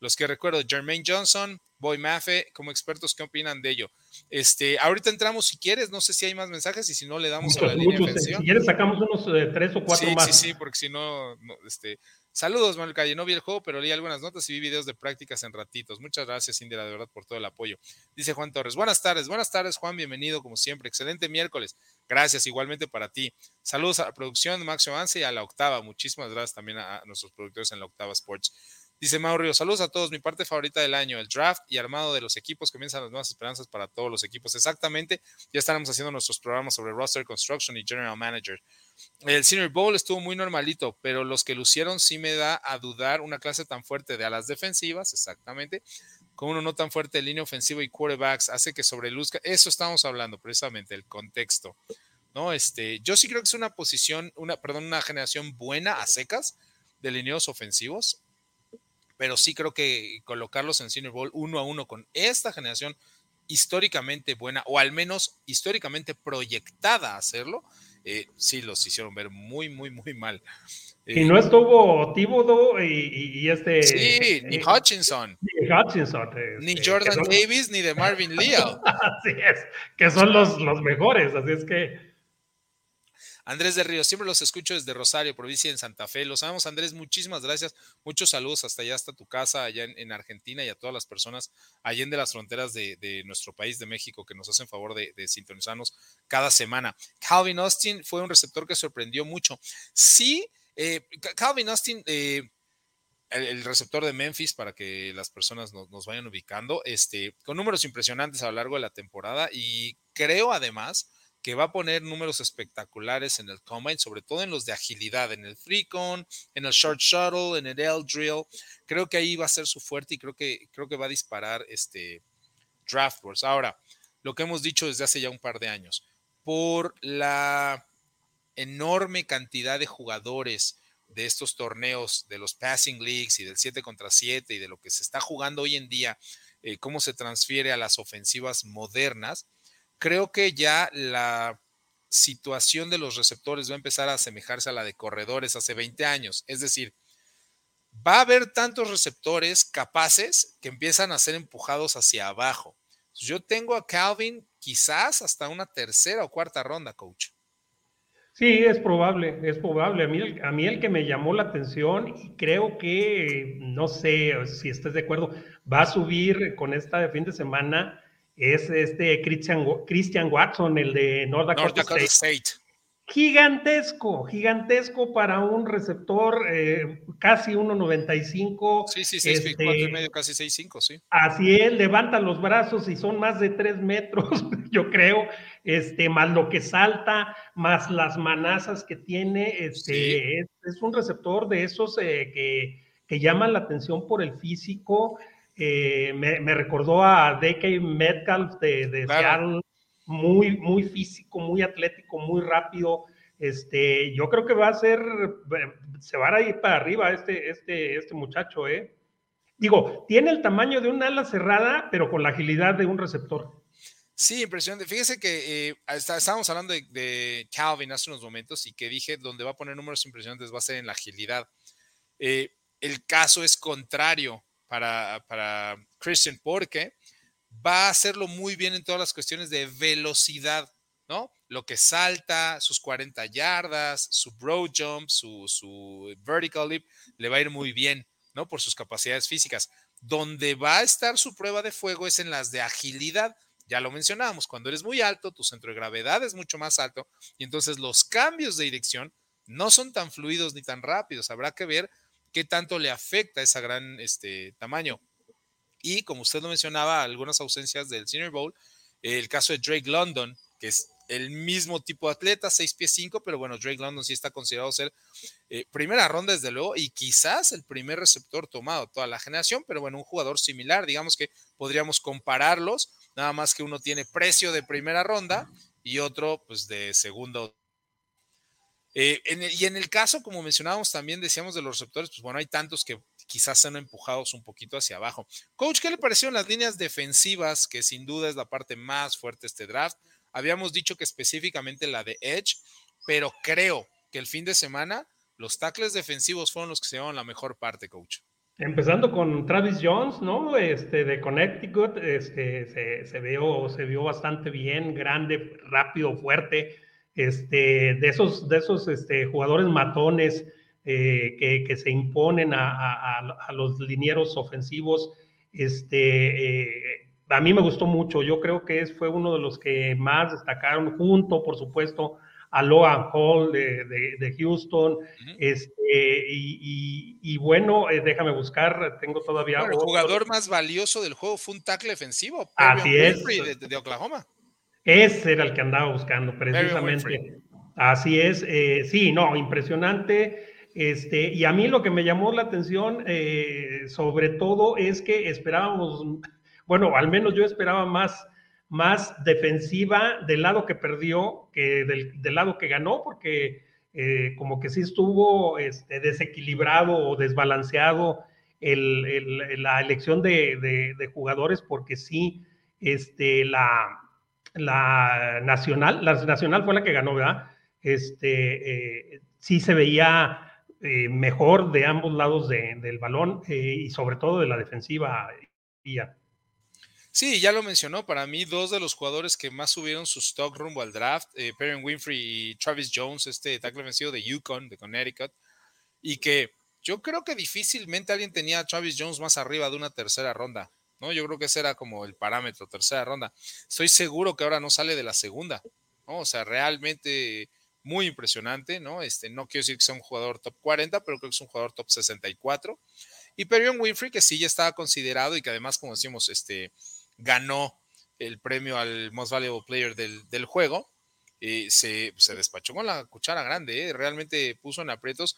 los que recuerdo, Jermaine Johnson, Boy Maffe, como expertos, ¿qué opinan de ello? Este, ahorita entramos si quieres, no sé si hay más mensajes y si no le damos a la línea muchos, Si quieres sacamos unos eh, tres o cuatro más. Sí, sí, porque si no, este, Saludos, Manuel Calle. No vi el juego, pero leí algunas notas y vi videos de prácticas en ratitos. Muchas gracias, Indira, de verdad, por todo el apoyo. Dice Juan Torres. Buenas tardes, buenas tardes, Juan. Bienvenido, como siempre. Excelente miércoles. Gracias, igualmente para ti. Saludos a la producción de Maxio Avance y a la octava. Muchísimas gracias también a, nuestros productores en la octava Sports. Dice Mauricio, saludos a todos. Mi parte favorita del año, el draft y armado de los equipos. Comienzan las nuevas esperanzas para todos los equipos. Exactamente. Ya estaremos haciendo nuestros programas sobre roster construction y general manager. El Senior Bowl estuvo muy normalito, pero los que lucieron sí me da a dudar una clase tan fuerte de alas defensivas, exactamente, con uno no tan fuerte de línea ofensiva y quarterbacks, hace que sobreluzca. Eso estamos hablando precisamente, el contexto. ¿no? Este, yo sí creo que es una posición, una, perdón, una generación buena a secas de lineos ofensivos pero sí creo que colocarlos en Senior Bowl uno a uno con esta generación históricamente buena, o al menos históricamente proyectada a hacerlo, eh, sí los hicieron ver muy, muy, muy mal. y no estuvo Tíbodo y, este. Sí, ni eh, Hutchinson. Ni Hutchinson. ni este, Jordan Davis, ni de Marvin Leo. [laughs] así es, que son los, los mejores, así es que Andrés de Ríos, siempre los escucho desde Rosario, provincia en Santa Fe. Los amamos, Andrés, muchísimas gracias. Muchos saludos hasta allá, hasta tu casa, allá en, Argentina y a todas las personas allá en de las fronteras de, nuestro país, de México, que nos hacen favor de, sintonizarnos cada semana. Calvin Austin fue un receptor que sorprendió mucho. Sí, eh, Calvin Austin, eh, el, receptor de Memphis, para que las personas nos, nos vayan ubicando, este, con números impresionantes a lo largo de la temporada y creo además que va a poner números espectaculares en el combine, sobre todo en los de agilidad, en el free con, en el short shuttle, en el L drill. Creo que ahí va a ser su fuerte y creo que, creo que va a disparar este draft wars. Ahora, lo que hemos dicho desde hace ya un par de años, por la enorme cantidad de jugadores de estos torneos, de los passing leagues y del 7 contra 7 y de lo que se está jugando hoy en día, eh, cómo se transfiere a las ofensivas modernas, creo que ya la situación de los receptores va a empezar a asemejarse a la de corredores hace 20 años. Es decir, va a haber tantos receptores capaces que empiezan a ser empujados hacia abajo. Yo tengo a Calvin quizás hasta una tercera o cuarta ronda, coach. Sí, es probable, es probable. A mí, el que me llamó la atención y creo que, no sé si estés de acuerdo, va a subir con esta de fin de semana es este Christian, Christian Watson, el de North Dakota, State. Gigantesco, gigantesco para un receptor eh, casi 1.95. Sí, sí, 6 este, y medio, casi 6'5, sí. Así es, levanta los brazos y son más de 3 metros, [laughs] yo creo, este, más lo que salta, más las manazas que tiene. Este, es, un receptor de esos eh, que, que llaman la atención por el físico. Eh, me, recordó a D.K. Metcalf de, Seattle, muy, muy físico, muy atlético, muy rápido. Este, yo creo que va a ser, se va a ir para arriba este, este, este muchacho, ¿eh? Digo, tiene el tamaño de un ala cerrada, pero con la agilidad de un receptor. Sí, impresionante. Fíjese que eh, estábamos hablando de, Calvin hace unos momentos y que dije donde va a poner números impresionantes va a ser en la agilidad. Eh, el caso es contrario para, Christian porque va a hacerlo muy bien en todas las cuestiones de velocidad, ¿no? Lo que salta, sus 40 yardas, su broad jump, su, su vertical leap, le va a ir muy bien, ¿no? Por sus capacidades físicas. Donde va a estar su prueba de fuego es en las de agilidad. Ya lo mencionábamos, cuando eres muy alto, tu centro de gravedad es mucho más alto y entonces los cambios de dirección no son tan fluidos ni tan rápidos. Habrá que ver qué tanto le afecta ese gran este, tamaño. Y como usted lo mencionaba, algunas ausencias del Senior Bowl, el caso de Drake London, que es el mismo tipo de atleta, 6 pies 5, pero bueno, Drake London sí está considerado ser eh, primera ronda desde luego y quizás el primer receptor tomado toda la generación, pero bueno, un jugador similar, digamos que podríamos compararlos, nada más que uno tiene precio de primera ronda y otro pues de segundo eh, y en el caso, como mencionábamos también, decíamos de los receptores, pues bueno, hay tantos que quizás sean empujados un poquito hacia abajo. Coach, ¿qué le parecieron las líneas defensivas, que sin duda es la parte más fuerte de este draft? Habíamos dicho que específicamente la de Edge, pero creo que el fin de semana los tackles defensivos fueron los que se llevaron la mejor parte, coach. Empezando con Travis Jones, ¿no? Este, de Connecticut, este, se, se, se vio bastante bien, grande, rápido, fuerte, este, de esos, de esos este, jugadores matones eh, que, que, se imponen a, a, a, los linieros ofensivos. Este, eh, a mí me gustó mucho, yo creo que es, fue uno de los que más destacaron, junto, por supuesto, a Logan Hall de, de, de Houston. Uh -huh. este, y, y, y, bueno, eh, déjame buscar, tengo todavía. Bueno, el jugador más valioso del juego fue un tackle defensivo. Así es. De, de, Oklahoma. Ese era el que andaba buscando, precisamente. Así es. Eh, sí, no, impresionante. Este, y a mí lo que me llamó la atención, eh, sobre todo, es que esperábamos, bueno, al menos yo esperaba más más defensiva del lado que perdió que del, del lado que ganó, porque eh, como que sí estuvo este, desequilibrado o desbalanceado el, el, la elección de, de, de, jugadores, porque sí, este, la, la Nacional, la Nacional fue la que ganó, ¿verdad? Este, eh, sí se veía eh, mejor de ambos lados de, del balón eh, y sobre todo de la defensiva. Ian. Sí, ya lo mencionó, para mí dos de los jugadores que más subieron su stock rumbo al draft, Perrin Winfrey y Travis Jones, este tackle vencido de Yukon, de Connecticut, y que yo creo que difícilmente alguien tenía a Travis Jones más arriba de una tercera ronda, ¿no? Yo creo que ese era como el parámetro, tercera ronda. Estoy seguro que ahora no sale de la segunda, ¿no? O sea, realmente muy impresionante, ¿no? Este, no quiero decir que sea un jugador top 40, pero creo que es un jugador top 64. Y Perrin Winfrey, que sí ya estaba considerado y que además, como decimos, este, ganó el premio al Most Valuable Player del, del juego, eh, se, se, despachó con la cuchara grande, eh, realmente puso en aprietos.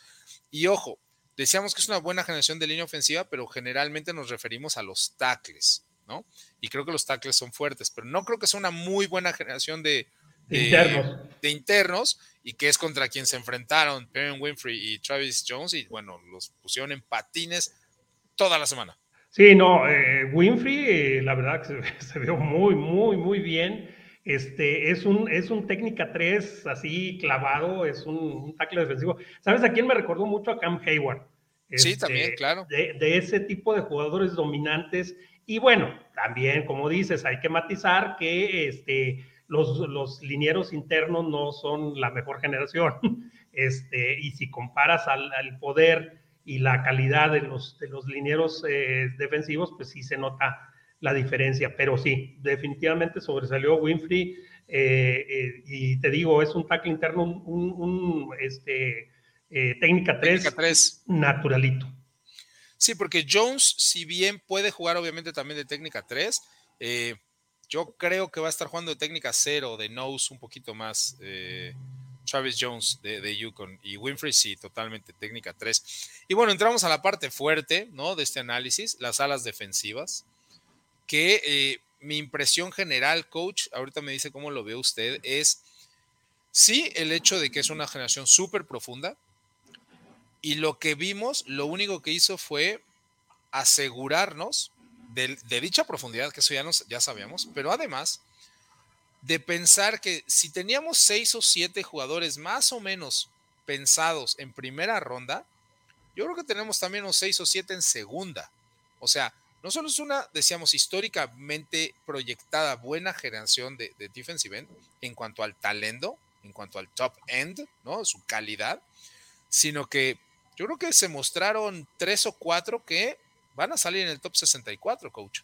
Y ojo, decíamos que es una buena generación de línea ofensiva, pero generalmente nos referimos a los tackles, ¿no? Y creo que los tackles son fuertes, pero no creo que sea una muy buena generación de, de, internos. de internos y que es contra quien se enfrentaron Perrin Winfrey y Travis Jones y bueno, los pusieron en patines toda la semana. Sí, no, eh, Winfrey, eh, la verdad que se, [laughs] se, vio muy, muy, muy bien. Este, es un, es un técnica 3 así clavado, es un, un tackle defensivo. ¿Sabes a quién me recordó mucho? A Cam Hayward. Este, sí, también, claro. De, de, ese tipo de jugadores dominantes. Y bueno, también, como dices, hay que matizar que este, los, los linieros internos no son la mejor generación. [laughs] Este, y si comparas al, al poder y la calidad de los, de los linieros eh, defensivos, pues sí se nota la diferencia. Pero sí, definitivamente sobresalió Winfrey. Eh, eh, y te digo, es un tackle interno, un, un, un este, técnica 3, técnica 3 naturalito. Sí, porque Jones, si bien puede jugar obviamente también de técnica 3, yo creo que va a estar jugando de técnica 0, de nose un poquito más. Travis Jones de, de, Yukon y Winfrey, sí, totalmente técnica 3. Y bueno, entramos a la parte fuerte, ¿no? De este análisis, las alas defensivas, que eh, mi impresión general, coach, ahorita me dice cómo lo ve usted, es sí el hecho de que es una generación súper profunda y lo que vimos, lo único que hizo fue asegurarnos de, dicha profundidad, que eso ya, nos, ya sabíamos, pero además de pensar que si teníamos seis o siete jugadores más o menos pensados en primera ronda, yo creo que tenemos también unos seis o siete en segunda. O sea, no solo es una, decíamos, históricamente proyectada buena generación de, de defensive en cuanto al talento, en cuanto al top end, ¿no? Su calidad, sino que yo creo que se mostraron tres o cuatro que van a salir en el top 64, coach.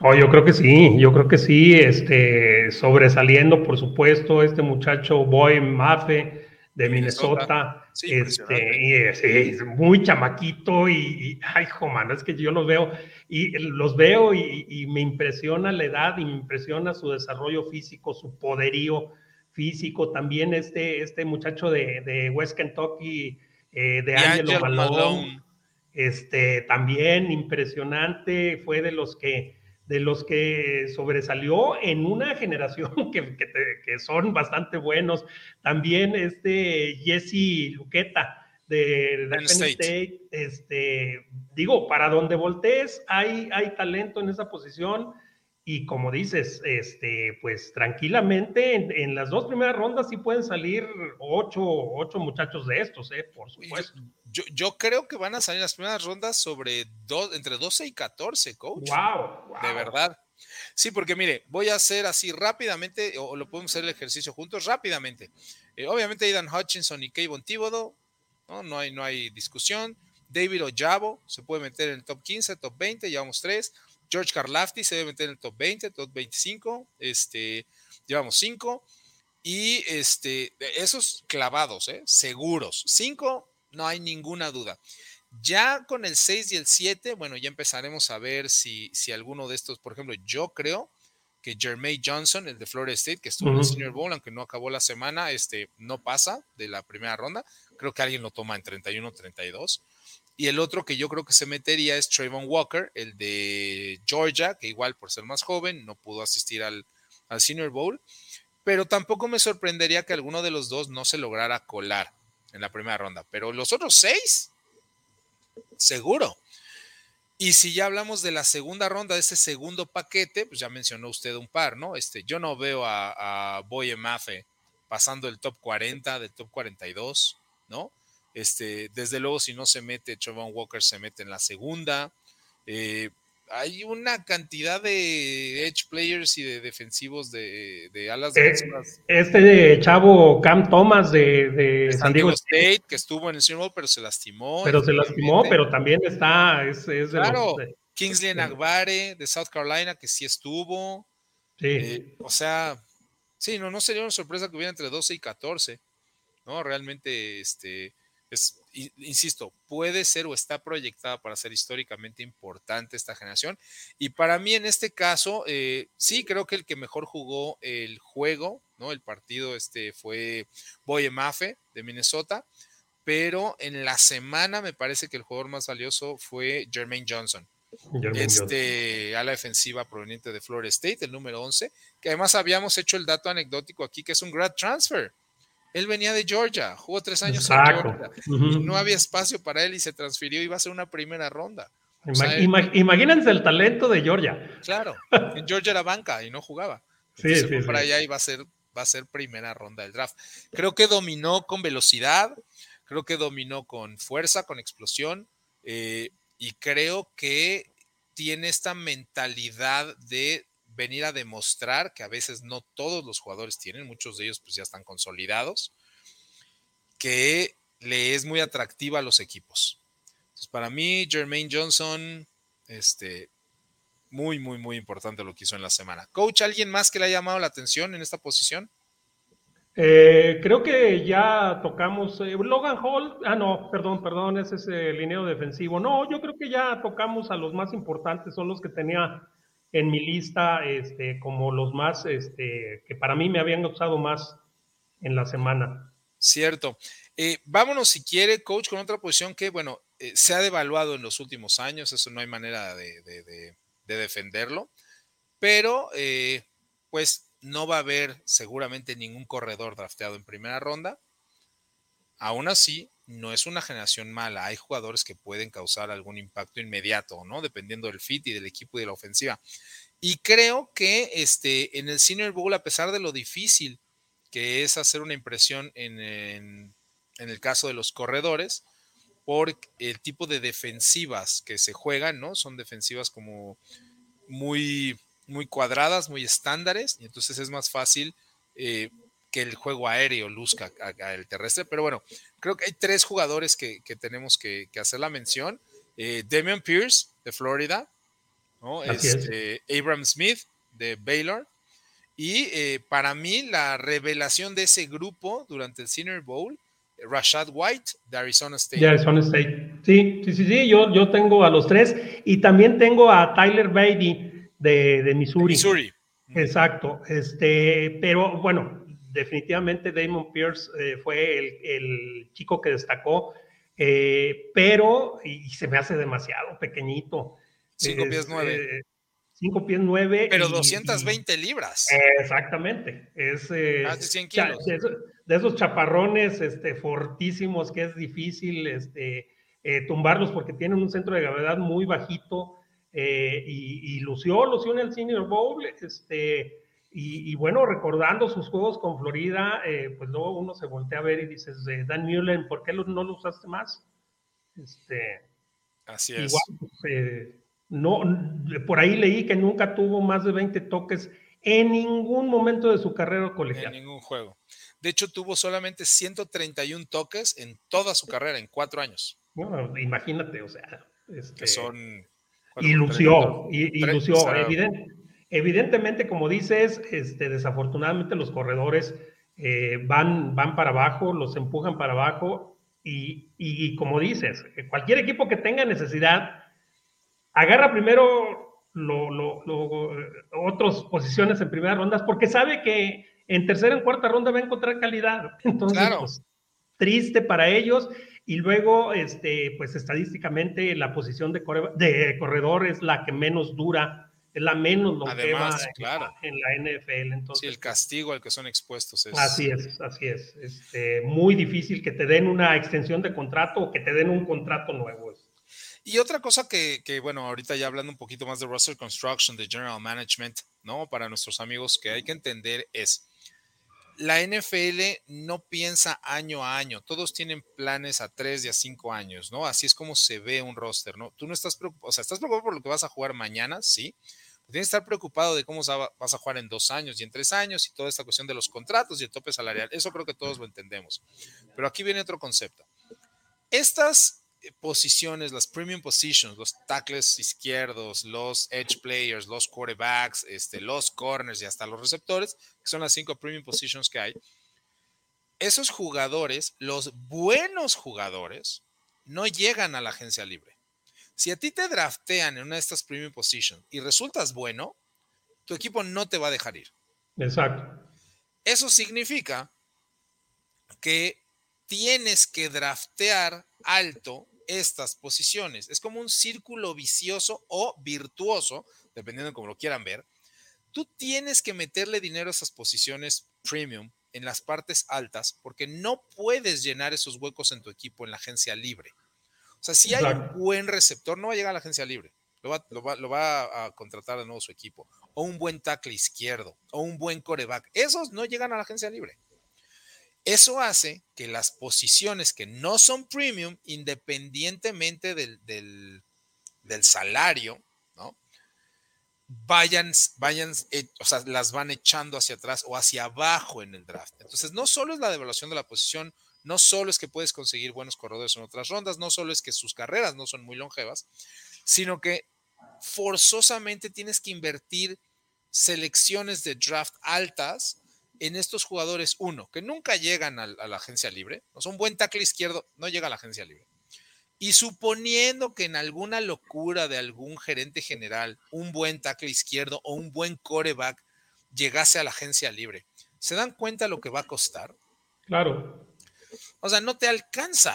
Oh, yo creo que sí, yo creo que sí, este, sobresaliendo, por supuesto, este muchacho Boy Mafe de Minnesota, Minnesota. Sí, este, y, es, muy chamaquito y, y, ay, mano, es que yo los veo y los veo y, y, me impresiona la edad y me impresiona su desarrollo físico, su poderío físico, también este, este muchacho de, de West Kentucky, eh, de Angelo Malone, Malone, este, también impresionante, fue de los que de los que sobresalió en una generación [laughs] que, que, que son bastante buenos. También este Jesse Luqueta de, de Penn State. State. este, digo, para donde voltees hay, hay talento en esa posición y como dices, este, pues tranquilamente en, las dos primeras rondas sí pueden salir ocho, ocho muchachos de estos, ¿eh? por supuesto. Yo, yo, creo que van a salir las primeras rondas sobre dos, entre 12 y 14, coach. Wow, De verdad. Sí, porque mire, voy a hacer así rápidamente, o, lo podemos hacer el ejercicio juntos rápidamente. Eh, obviamente, Aidan Hutchinson y Kayvon Thibodeau, ¿no? No, hay, no hay discusión. David Ojabo se puede meter en el top 15, top 20, llevamos tres. George Karlaftis se debe meter en el top 20, top 25. Este, llevamos cinco. Y este, esos clavados, ¿eh? seguros. Cinco, no hay ninguna duda. Ya con el 6 y el 7, bueno, ya empezaremos a ver si, si alguno de estos, por ejemplo, yo creo que Jermaine Johnson, el de Florida State, que estuvo en el Senior Bowl, aunque no acabó la semana, este, no pasa de la primera ronda. Creo que alguien lo toma en 31-32. Y el otro que yo creo que se metería es Trayvon Walker, el de Georgia, que igual por ser más joven no pudo asistir al, Senior Bowl. Pero tampoco me sorprendería que alguno de los dos no se lograra colar en la primera ronda. Pero los otros seis, seguro. Y si ya hablamos de la segunda ronda, de ese segundo paquete, pues ya mencionó usted un par, ¿no? Este, yo no veo a, a Boye Mafe pasando el top 40, del top 42, ¿no? Este, desde luego, si no se mete, Trevon Walker se mete en la segunda. Eh, hay una cantidad de edge players y de defensivos de, alas de eh, Este de chavo Cam Thomas de, San Diego State, que estuvo en el Super Bowl, pero se lastimó. Pero se lastimó, pero también está. Es, claro, Kingsley Nagbare de South Carolina, que sí estuvo. Sí. Eh, o sea, sí, no, no sería una sorpresa que hubiera entre 12 y 14. ¿no? Realmente, este insisto, puede ser o está proyectada para ser históricamente importante esta generación. Y para mí en este caso, eh, sí creo que el que mejor jugó el juego, ¿no? El partido este fue Boye Mafe de Minnesota, pero en la semana me parece que el jugador más valioso fue Jermaine Johnson. este a la defensiva proveniente de Florida State, el número 11, que además habíamos hecho el dato anecdótico aquí que es un grad transfer. Él venía de Georgia, jugó tres años en Georgia. y no había espacio para él y se transfirió y iba a ser una primera ronda. imagínense el talento de Georgia. Claro, en Georgia era banca y no jugaba. [laughs] sí, sí, para allá va a ser, va a ser primera ronda del draft. Creo que dominó con velocidad, creo que dominó con fuerza, con explosión, eh, y creo que tiene esta mentalidad de venir a demostrar que a veces no todos los jugadores tienen, muchos de ellos pues ya están consolidados, que le es muy atractiva a los equipos. Entonces, para mí, Jermaine Johnson, este, muy, muy, muy importante lo que hizo en la semana. Coach, ¿alguien más que le ha llamado la atención en esta posición? Eh, creo que ya tocamos eh, Logan Hall. Ah, no, perdón, perdón, ese es el lineo defensivo. No, yo creo que ya tocamos a los más importantes, son los que tenía en mi lista este, como los más, este, que para mí me habían gustado más en la semana. Cierto. Eh, vámonos, si quiere, coach, con otra posición que, bueno, eh, se ha devaluado en los últimos años, eso no hay manera de, defenderlo, pero eh, pues no va a haber seguramente ningún corredor drafteado en primera ronda. Aún así, no es una generación mala. Hay jugadores que pueden causar algún impacto inmediato, ¿no? Dependiendo del fit y del equipo y de la ofensiva. Y creo que este, en el Senior Bowl, a pesar de lo difícil que es hacer una impresión en, en, el caso de los corredores, por el tipo de defensivas que se juegan, ¿no? Son defensivas como muy, muy cuadradas, muy estándares, y entonces es más fácil eh, que el juego aéreo luzca el terrestre. Pero bueno, creo que hay tres jugadores que, tenemos que, hacer la mención. Eh, Damian Pierce, de Florida, ¿no? Este, Abram Smith, de Baylor. Y eh, para mí, la revelación de ese grupo durante el Senior Bowl, Rashad White, de Arizona State. De Arizona State. Sí, sí, sí, sí. Yo, yo tengo a los tres. Y también tengo a Tyler Beatty, de, de Missouri. Missouri. Exacto. Este, pero bueno, definitivamente Damon Pierce eh, fue el, chico que destacó, eh, pero y se me hace demasiado pequeño. Cinco pies nueve. cinco pies nueve. Pero 220 libras. exactamente. Es, de 100 kilos. De esos, chaparrones este, fortísimos que es difícil este, eh, tumbarlos porque tienen un centro de gravedad muy bajito. eh, y, lució, lució en el Senior Bowl, este, y, bueno, recordando sus juegos con Florida, eh, pues luego uno se voltea a ver y dices, Dan Mullen, ¿por qué no lo usaste más? Este, Así es. Igual, pues, eh, no, por ahí leí que nunca tuvo más de 20 toques en ningún momento de su carrera colegial. En ningún juego. De hecho, tuvo solamente 131 toques en toda su carrera, en cuatro años. Bueno, imagínate, o sea. Este, que son. y lució, y, lució. Evidentemente, como dices, este, desafortunadamente los corredores eh, van, van para abajo, los empujan para abajo. Y, y como dices, cualquier equipo que tenga necesidad, agarra primero lo, lo, otras posiciones en primeras rondas porque sabe que en tercera y cuarta ronda va a encontrar calidad. [laughs] Entonces, pues, triste para ellos. Y luego, este, pues estadísticamente, la posición de, de corredor es la que menos dura, es la menos longeva en, la NFL. Entonces, sí, el castigo al que son expuestos es. Así es, así es. Este, muy difícil que te den una extensión de contrato o que te den un contrato nuevo. Y otra cosa que, que, bueno, ahorita ya hablando un poquito más de Russell Construction, de General Management, ¿no? Para nuestros amigos que hay que entender es la NFL no piensa año a año, todos tienen planes a tres y a cinco años, ¿no? Así es como se ve un roster, ¿no? Tú no estás preocupado, o sea, estás preocupado por lo que vas a jugar mañana, sí, tienes que estar preocupado de cómo vas a jugar en dos años y en tres años y toda esta cuestión de los contratos y el tope salarial, eso creo que todos lo entendemos. Pero aquí viene otro concepto. Estas posiciones, las premium positions, los tackles izquierdos, los edge players, los quarterbacks, este, los corners y hasta los receptores, que son las cinco premium positions que hay. Esos jugadores, los buenos jugadores, no llegan a la agencia libre. Si a ti te draftean en una de estas premium positions y resultas bueno, tu equipo no te va a dejar ir. Exacto. Eso significa que tienes que draftear alto estas posiciones. Es como un círculo vicioso o virtuoso, dependiendo de cómo lo quieran ver. Tú tienes que meterle dinero a esas posiciones premium en las partes altas porque no puedes llenar esos huecos en tu equipo en la agencia libre. O sea, si hay un buen receptor, no va a llegar a la agencia libre. Lo va, lo va, a contratar de nuevo su equipo. O un buen tackle izquierdo. O un buen coreback. Esos no llegan a la agencia libre. Eso hace que las posiciones que no son premium, independientemente del, salario, ¿no? Vayan, vayan, eh, o sea, las van echando hacia atrás o hacia abajo en el draft. Entonces, no solo es la devaluación de la posición, no solo es que puedes conseguir buenos corredores en otras rondas, no solo es que sus carreras no son muy longevas, sino que forzosamente tienes que invertir selecciones de draft altas en estos jugadores, uno, que nunca llegan a, la agencia libre, o sea, un buen tackle izquierdo no llega a la agencia libre. Y suponiendo que en alguna locura de algún gerente general, un buen tackle izquierdo o un buen coreback llegase a la agencia libre, ¿se dan cuenta lo que va a costar? Claro. O sea, no te alcanza.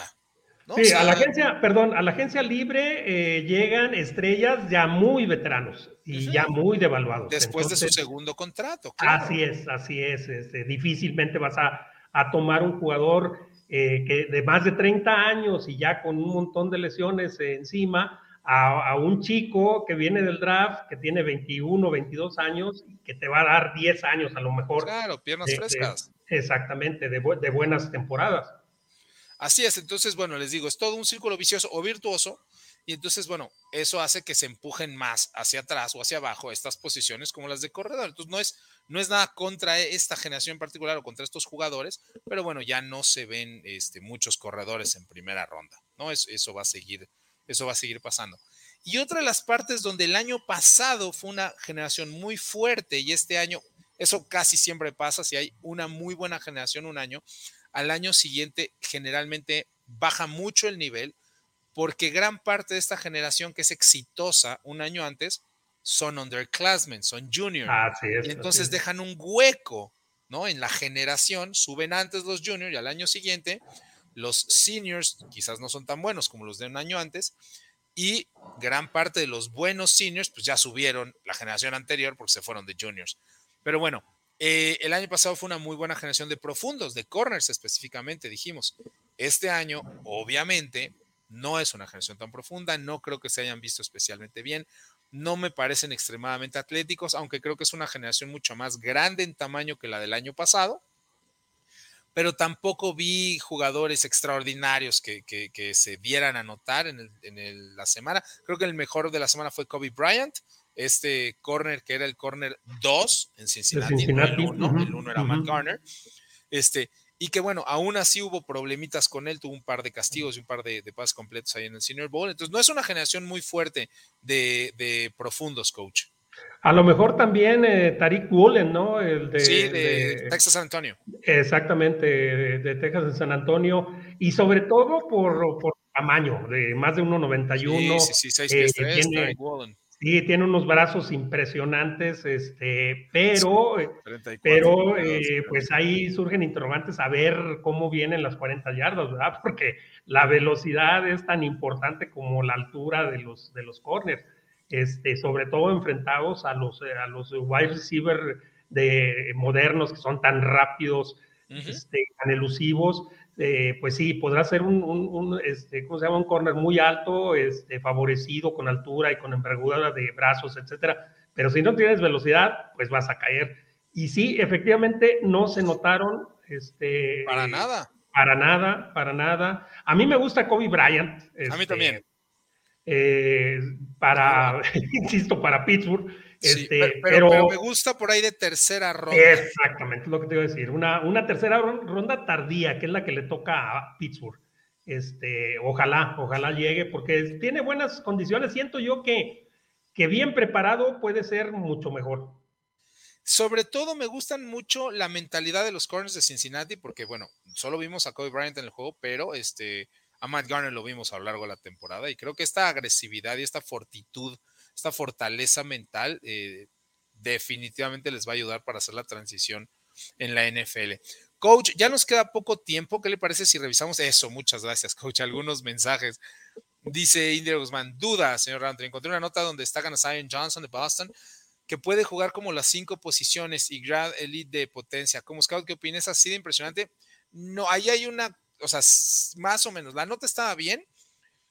Sí, a la agencia, perdón, a la agencia libre eh, llegan estrellas ya muy veteranos y ya muy devaluados. Después de su segundo contrato. Así es, así es. Este, difícilmente vas a, tomar un jugador eh, que de más de 30 años y ya con un montón de lesiones encima a, un chico que viene del draft, que tiene 21, 22 años, que te va a dar 10 años a lo mejor. Claro, piernas frescas. exactamente, de, de buenas temporadas. Así es, entonces, bueno, les digo, es todo un círculo vicioso o virtuoso, y entonces, bueno, eso hace que se empujen más hacia atrás o hacia abajo estas posiciones como las de corredor. Entonces, no es, no es nada contra esta generación en particular o contra estos jugadores, pero bueno, ya no se ven este, muchos corredores en primera ronda, ¿no? Eso, eso, va a seguir, eso va a seguir pasando. Y otra de las partes donde el año pasado fue una generación muy fuerte y este año, eso casi siempre pasa, si hay una muy buena generación un año, al año siguiente generalmente baja mucho el nivel porque gran parte de esta generación que es exitosa un año antes son underclassmen, son juniors. y entonces dejan un hueco, ¿no? En la generación, suben antes los juniors y al año siguiente los seniors quizás no son tan buenos como los de un año antes y gran parte de los buenos seniors pues ya subieron la generación anterior porque se fueron de juniors. Pero bueno, eh, el año pasado fue una muy buena generación de profundos, de corners específicamente, dijimos. Este año, obviamente, no es una generación tan profunda, no creo que se hayan visto especialmente bien. no me parecen extremadamente atléticos, aunque creo que es una generación mucho más grande en tamaño que la del año pasado. Pero tampoco vi jugadores extraordinarios que, se dieran a notar en, la semana. Creo que el mejor de la semana fue Kobe Bryant, este corner que era el corner 2 en Cincinnati, el 1, era Matt Garner. Este, y que bueno, aún así hubo problemitas con él, tuvo un par de castigos y un par de, de pases completos ahí en el Senior Bowl. Entonces no es una generación muy fuerte de, profundos, coach. A lo mejor también eh, Tariq Woolen, ¿no? El de, sí, de, Texas San Antonio. Exactamente, de, Texas en San Antonio. Y sobre todo por, por tamaño, de más de 1,91. Sí, sí, sí, 6 pies eh, Tariq Woolen. Sí, tiene unos brazos impresionantes, este, pero, eh, pero eh, pues ahí surgen interrogantes a ver cómo vienen las 40 yardas, ¿verdad? [laughs] Porque la velocidad es tan importante como la altura de los, de los corners, este, sobre todo enfrentados a los, a los wide receiver de, modernos que son tan rápidos, este, tan elusivos. Eh, pues sí, podrá ser un, este, ¿cómo se llama? Un corner muy alto, este, favorecido con altura y con envergadura de brazos, etcétera. Pero si no tienes velocidad, pues vas a caer. Y sí, efectivamente, no se notaron. Este, para nada. Para nada, para nada. A mí me gusta Kobe Bryant. a mí este, también. Eh, para, [laughs] insisto, para Pittsburgh. Este, pero, me gusta por ahí de tercera ronda. Exactamente, lo que te iba a decir. Una, una tercera ronda tardía, que es la que le toca a Pittsburgh. Este, ojalá, ojalá llegue, porque tiene buenas condiciones. Siento yo que, que bien preparado puede ser mucho mejor. Sobre todo me gustan mucho la mentalidad de los corners de Cincinnati, porque bueno, solo vimos a Kobe Bryant en el juego, pero este, a Matt Garner lo vimos a lo largo de la temporada y creo que esta agresividad y esta fortitud esta fortaleza mental eh, definitivamente les va a ayudar para hacer la transición en la NFL. Coach, ya nos queda poco tiempo. ¿Qué le parece si revisamos eso? Muchas gracias, coach. Algunos mensajes. Dice Indira Guzmán, duda, señor Roundtree. Encontré una nota donde está Zion Johnson de Boston, que puede jugar como las cinco posiciones y grad elite de potencia. Como scout, ¿qué opinas? ¿Así de impresionante? No, ahí hay una, o sea, más o menos. La nota estaba bien,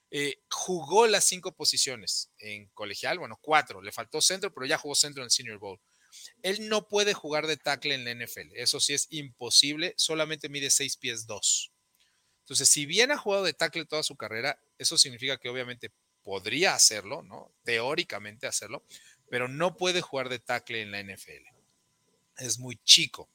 eh, jugó las cinco posiciones en colegial, bueno, cuatro, le faltó centro, pero ya jugó centro en Senior Bowl. Él no puede jugar de tackle en la NFL, eso sí es imposible, solamente mide seis pies dos. Entonces, si bien ha jugado de tackle toda su carrera, eso significa que obviamente podría hacerlo, ¿no? Teóricamente hacerlo, pero no puede jugar de tackle en la NFL. Es muy chico.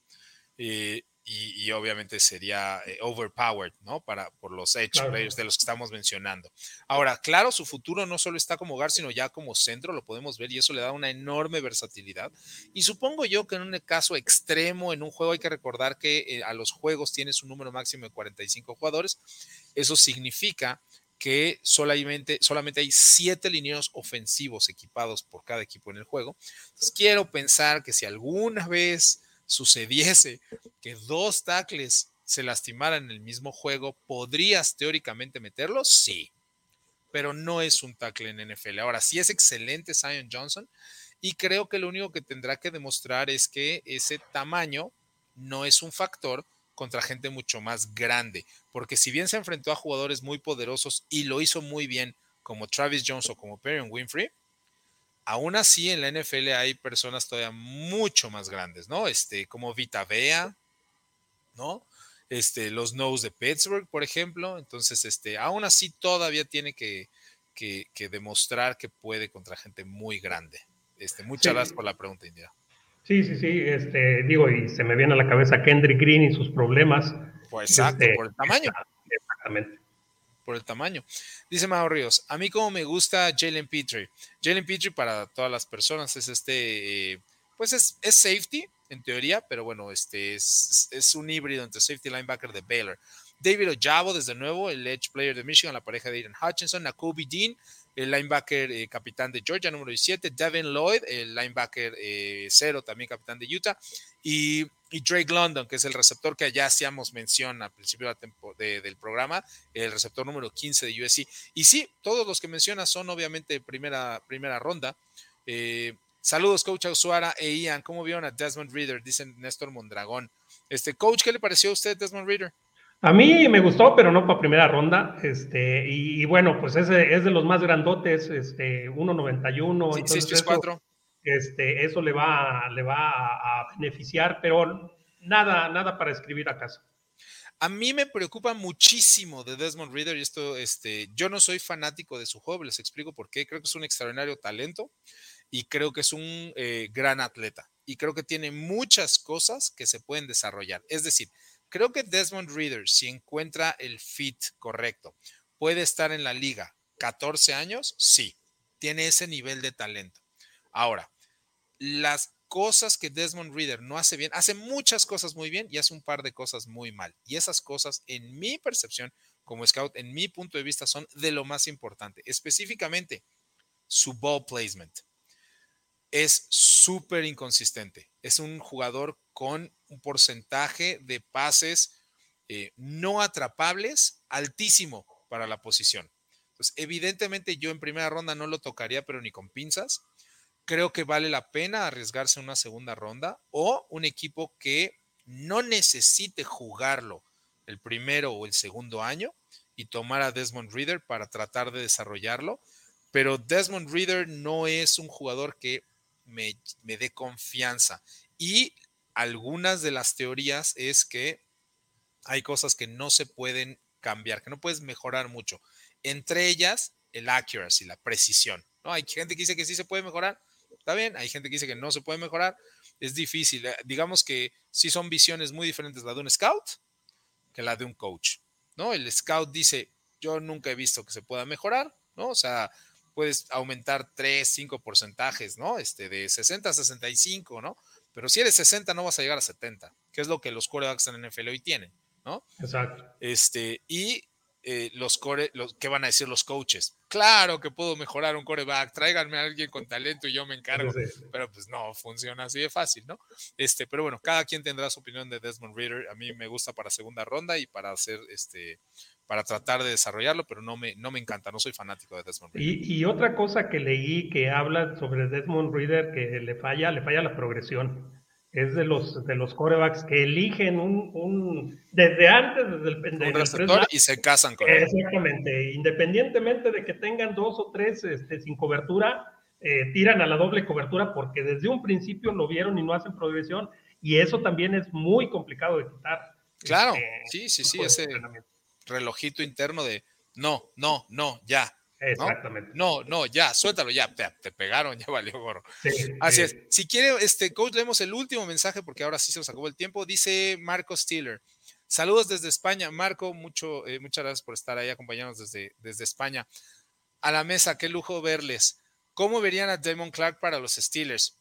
Eh, y, obviamente sería eh, overpowered, ¿no? Para, por los edge players de los que estamos mencionando. Ahora, claro, su futuro no solo está como hogar, sino ya como centro, lo podemos ver y eso le da una enorme versatilidad. Y supongo yo que en un caso extremo, en un juego hay que recordar que eh, a los juegos tienes un número máximo de 45 jugadores. Eso significa que solamente, solamente hay siete lineos ofensivos equipados por cada equipo en el juego. Entonces, quiero pensar que si alguna vez sucediese que dos tackles se lastimaran en el mismo juego, ¿podrías teóricamente meterlo? Sí, pero no es un tackle en NFL. Ahora, sí es excelente Zion Johnson y creo que lo único que tendrá que demostrar es que ese tamaño no es un factor contra gente mucho más grande, porque si bien se enfrentó a jugadores muy poderosos y lo hizo muy bien, como Travis Jones o como Perry Winfrey, Aún así, en la NFL hay personas todavía mucho más grandes, ¿no? Este, como Vita Vea, ¿no? Este, los Nose de Pittsburgh, por ejemplo. Entonces, este, aún así todavía tiene que, demostrar que puede contra gente muy grande. Este, muchas gracias por la pregunta, India. Sí, sí, sí. Este, digo, y se me viene a la cabeza Kendrick Green y sus problemas. Pues exacto, este, por el tamaño. Exactamente por el tamaño. Dice Mauro Ríos, a mí como me gusta Jalen Petrie. Jalen Petrie para todas las personas es este, eh, pues es, safety en teoría, pero bueno, este es, es, un híbrido entre safety linebacker de Baylor. David Ojabo, desde nuevo, el edge player de Michigan, la pareja de Aiden Hutchinson, Nakobe Dean, el linebacker eh, capitán de Georgia, número 17, Devin Lloyd, el linebacker eh, cero, también capitán de Utah, y, Drake London, que es el receptor que ya hacíamos mención al principio del programa, el receptor número 15 de USC. Y sí, todos los que mencionas son obviamente primera, primera ronda. Eh, saludos, coach Ausuara e Ian. ¿Cómo vieron a Desmond Reader? Dicen Néstor Mondragón. Este, coach, ¿qué le pareció a usted, Desmond Reader? A mí me gustó, pero no para primera ronda. Este, y, bueno, pues ese es de los más grandotes, este, 1.91. Sí, entonces eso, este, eso le va, le va a, beneficiar, pero nada, nada para escribir acaso. A mí me preocupa muchísimo de Desmond Reader y esto, este, yo no soy fanático de su juego, les explico por qué. Creo que es un extraordinario talento y creo que es un eh, gran atleta y creo que tiene muchas cosas que se pueden desarrollar. Es decir, creo que Desmond Reader, si encuentra el fit correcto, puede estar en la liga 14 años, sí, tiene ese nivel de talento. Ahora, las cosas que Desmond Reader no hace bien, hace muchas cosas muy bien y hace un par de cosas muy mal. Y esas cosas, en mi percepción como scout, en mi punto de vista, son de lo más importante. Específicamente, su ball placement. Es súper inconsistente. Es un jugador con un porcentaje de pases eh, no atrapables altísimo para la posición. Entonces, evidentemente yo en primera ronda no lo tocaría, pero ni con pinzas creo que vale la pena arriesgarse una segunda ronda o un equipo que no necesite jugarlo el primero o el segundo año y tomar a Desmond Reader para tratar de desarrollarlo. Pero Desmond Reader no es un jugador que me, me dé confianza. Y algunas de las teorías es que hay cosas que no se pueden cambiar, que no puedes mejorar mucho. Entre ellas, el accuracy, la precisión. ¿no? Hay gente que dice que sí se puede mejorar, Está bien, hay gente que dice que no se puede mejorar, es difícil. Eh, digamos que sí son visiones muy diferentes la de un scout que la de un coach, ¿no? El scout dice, yo nunca he visto que se pueda mejorar, ¿no? O sea, puedes aumentar 3, 5 porcentajes, ¿no? Este, de 60 a 65, ¿no? Pero si eres 60 no vas a llegar a 70, que es lo que los quarterbacks en NFL hoy tienen, ¿no? Exacto. Este, y eh, los core, los, ¿qué van a decir los coaches? Claro que puedo mejorar un coreback, tráiganme a alguien con talento y yo me encargo. Pero pues no, funciona así de fácil, ¿no? Este, pero bueno, cada quien tendrá su opinión de Desmond Reader. A mí me gusta para segunda ronda y para hacer este, para tratar de desarrollarlo, pero no me, no me encanta, no soy fanático de Desmond Reader. Y, y otra cosa que leí que habla sobre Desmond Reader que le falla, le falla la progresión es de los de los corebacks que eligen un, un desde antes desde el, receptor y se casan con él. Exactamente, independientemente de que tengan dos o tres este, sin cobertura, eh, tiran a la doble cobertura porque desde un principio lo vieron y no hacen progresión y eso también es muy complicado de quitar. Claro, este, sí, sí, sí, ese relojito interno de no, no, no, ya, Exactamente. No, no, ya, suéltalo, ya, te, pegaron, [laughs] ya valió gorro. Así es. Si quiere, este coach, leemos el último mensaje porque ahora sí se nos acabó el tiempo. Dice Marco Stiller. Saludos desde España. Marco, mucho, eh, muchas gracias por estar ahí acompañándonos desde, desde España. A la mesa, qué lujo verles. ¿Cómo verían a Damon Clark para los Steelers?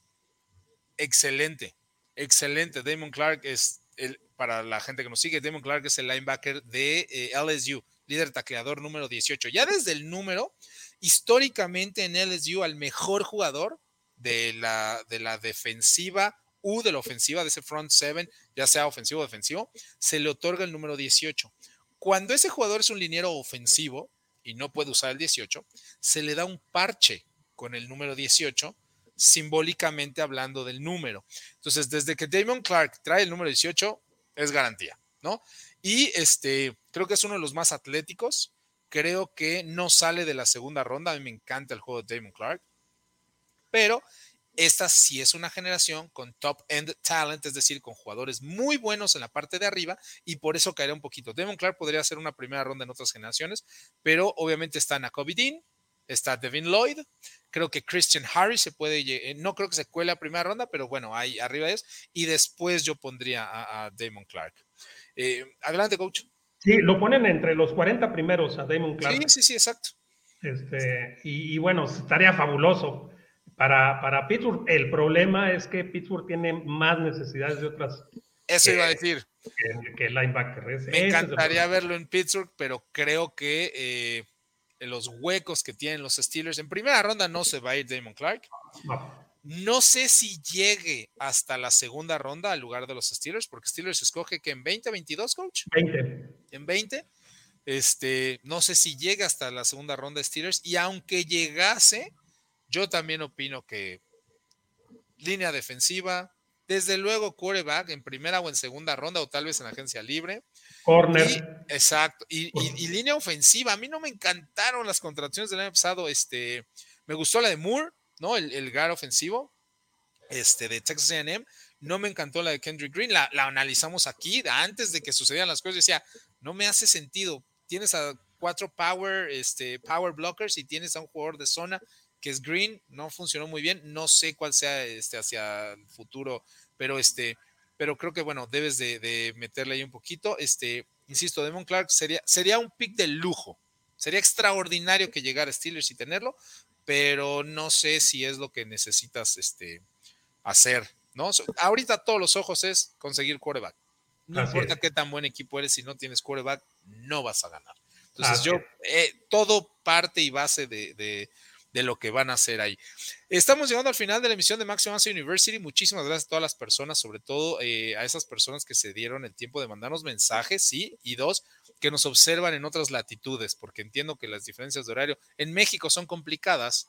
Excelente, excelente. Damon Clark es, el, para la gente que nos sigue, Damon Clark es el linebacker de eh, LSU líder tacleador número 18. Ya desde el número, históricamente en LSU, al mejor jugador de la, de la defensiva u de la ofensiva, de ese front seven, ya sea ofensivo o defensivo, se le otorga el número 18. Cuando ese jugador es un liniero ofensivo y no puede usar el 18, se le da un parche con el número 18, simbólicamente hablando del número. Entonces, desde que Damon Clark trae el número 18, es garantía, ¿no? Y este, creo que es uno de los más atléticos. Creo que no sale de la segunda ronda. A mí me encanta el juego de Damon Clark. Pero esta sí es una generación con top end talent, es decir, con jugadores muy buenos en la parte de arriba y por eso caerá un poquito. Damon Clark podría ser una primera ronda en otras generaciones, pero obviamente está Nakobe Dean, está Devin Lloyd, creo que Christian Harris se puede, eh, no creo que se cuele a primera ronda, pero bueno, ahí arriba es, y después yo pondría a, a Damon Clark. Eh, adelante, coach. Sí, lo ponen entre los 40 primeros a Damon Clark. Sí, sí, sí, exacto. Este, y, bueno, estaría fabuloso para, para Pittsburgh. El problema es que Pittsburgh tiene más necesidades de otras. Eso iba a decir. Que, linebacker. Me encantaría verlo en Pittsburgh, pero creo que eh, los huecos que tienen los Steelers en primera ronda no se va a ir Damon Clark. No sé si llegue hasta la segunda ronda al lugar de los Steelers, porque Steelers escoge que en 20, 22, coach. 20. En 20. Este, no sé si llega hasta la segunda ronda de Steelers. Y aunque llegase, yo también opino que línea defensiva, desde luego quarterback en primera o en segunda ronda, o tal vez en agencia libre. Corner. exacto. Y, línea ofensiva. A mí no me encantaron las contracciones del año pasado. Este, me gustó la de Moore, ¿no? El, el guard ofensivo este, de Texas AM. No me encantó la de Kendrick Green. La, la analizamos aquí antes de que sucedieran las cosas. Decía, no me hace sentido. Tienes a cuatro power, este, power blockers y tienes a un jugador de zona que es Green. No funcionó muy bien. No sé cuál sea este, hacia el futuro, pero este, pero creo que bueno, debes de, meterle ahí un poquito. Este, insisto, Demon Clark sería, sería un pick de lujo. Sería extraordinario que llegara Steelers y tenerlo, pero no sé si es lo que necesitas este, hacer, ¿no? Ahorita todos los ojos es conseguir quarterback. No importa qué tan buen equipo eres, si no tienes quarterback, no vas a ganar. Entonces, yo, eh, todo parte y base de, de lo que van a hacer ahí. Estamos llegando al final de la emisión de Maximum University. Muchísimas gracias a todas las personas, sobre todo eh, a esas personas que se dieron el tiempo de mandarnos mensajes, sí, y dos, que nos observan en otras latitudes, porque entiendo que las diferencias de horario en México son complicadas.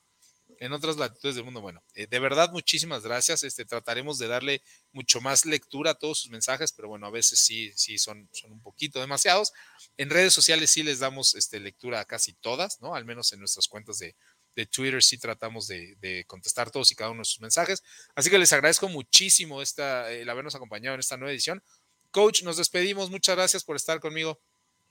En otras latitudes del mundo, bueno, eh, de verdad muchísimas gracias. Este, trataremos de darle mucho más lectura a todos sus mensajes, pero bueno, a veces sí, sí son, son un poquito demasiados. En redes sociales sí les damos este, lectura a casi todas, ¿no? Al menos en nuestras cuentas de, de Twitter sí tratamos de, contestar todos y cada uno de sus mensajes. Así que les agradezco muchísimo esta, el habernos acompañado en esta nueva edición. Coach, nos despedimos. Muchas gracias por estar conmigo.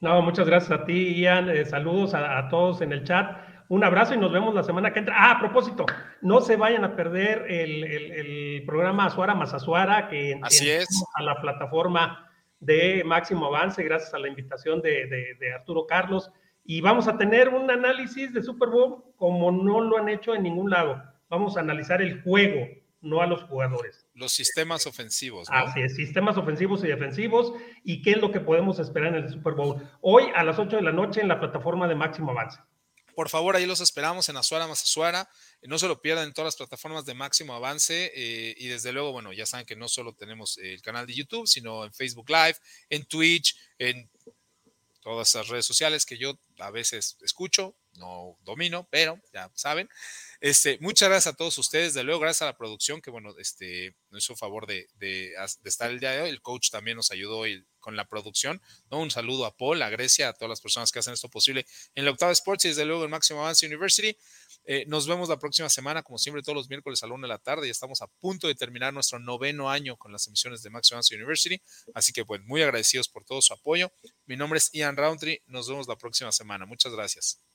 No, muchas gracias a ti, Ian. Eh, saludos a, todos en el chat. Un abrazo y nos vemos la semana que entra. Ah, a propósito, no se vayan a perder el, programa Azuara más Azuara, que Así es. a la plataforma de Máximo Avance, gracias a la invitación de, de Arturo Carlos y vamos a tener un análisis de Super Bowl como no lo han hecho en ningún lado. Vamos a analizar el juego, no a los jugadores. Los sistemas ofensivos. ¿no? Así es, sistemas ofensivos y defensivos y qué es lo que podemos esperar en el Super Bowl. Hoy a las 8 de la noche en la plataforma de Máximo Avance. Por favor, ahí los esperamos en Azuara más Azuara. No se lo pierdan en todas las plataformas de Máximo Avance. Eh, y desde luego, bueno, ya saben que no solo tenemos el canal de YouTube, sino en Facebook Live, en Twitch, en todas esas redes sociales que yo a veces escucho, no domino, pero ya saben. Este, muchas gracias a todos ustedes, de luego, gracias a la producción que, bueno, este, nos hizo favor de, de, estar el día de hoy. El coach también nos ayudó con la producción. ¿no? Un saludo a Paul, a Grecia, a todas las personas que hacen esto posible en la Octava Sports y desde luego en Máximo Avance University. Eh, nos vemos la próxima semana, como siempre, todos los miércoles a la una de la tarde. Ya estamos a punto de terminar nuestro noveno año con las emisiones de Max University. Así que, pues, muy agradecidos por todo su apoyo. Mi nombre es Ian Roundtree. Nos vemos la próxima semana. Muchas gracias.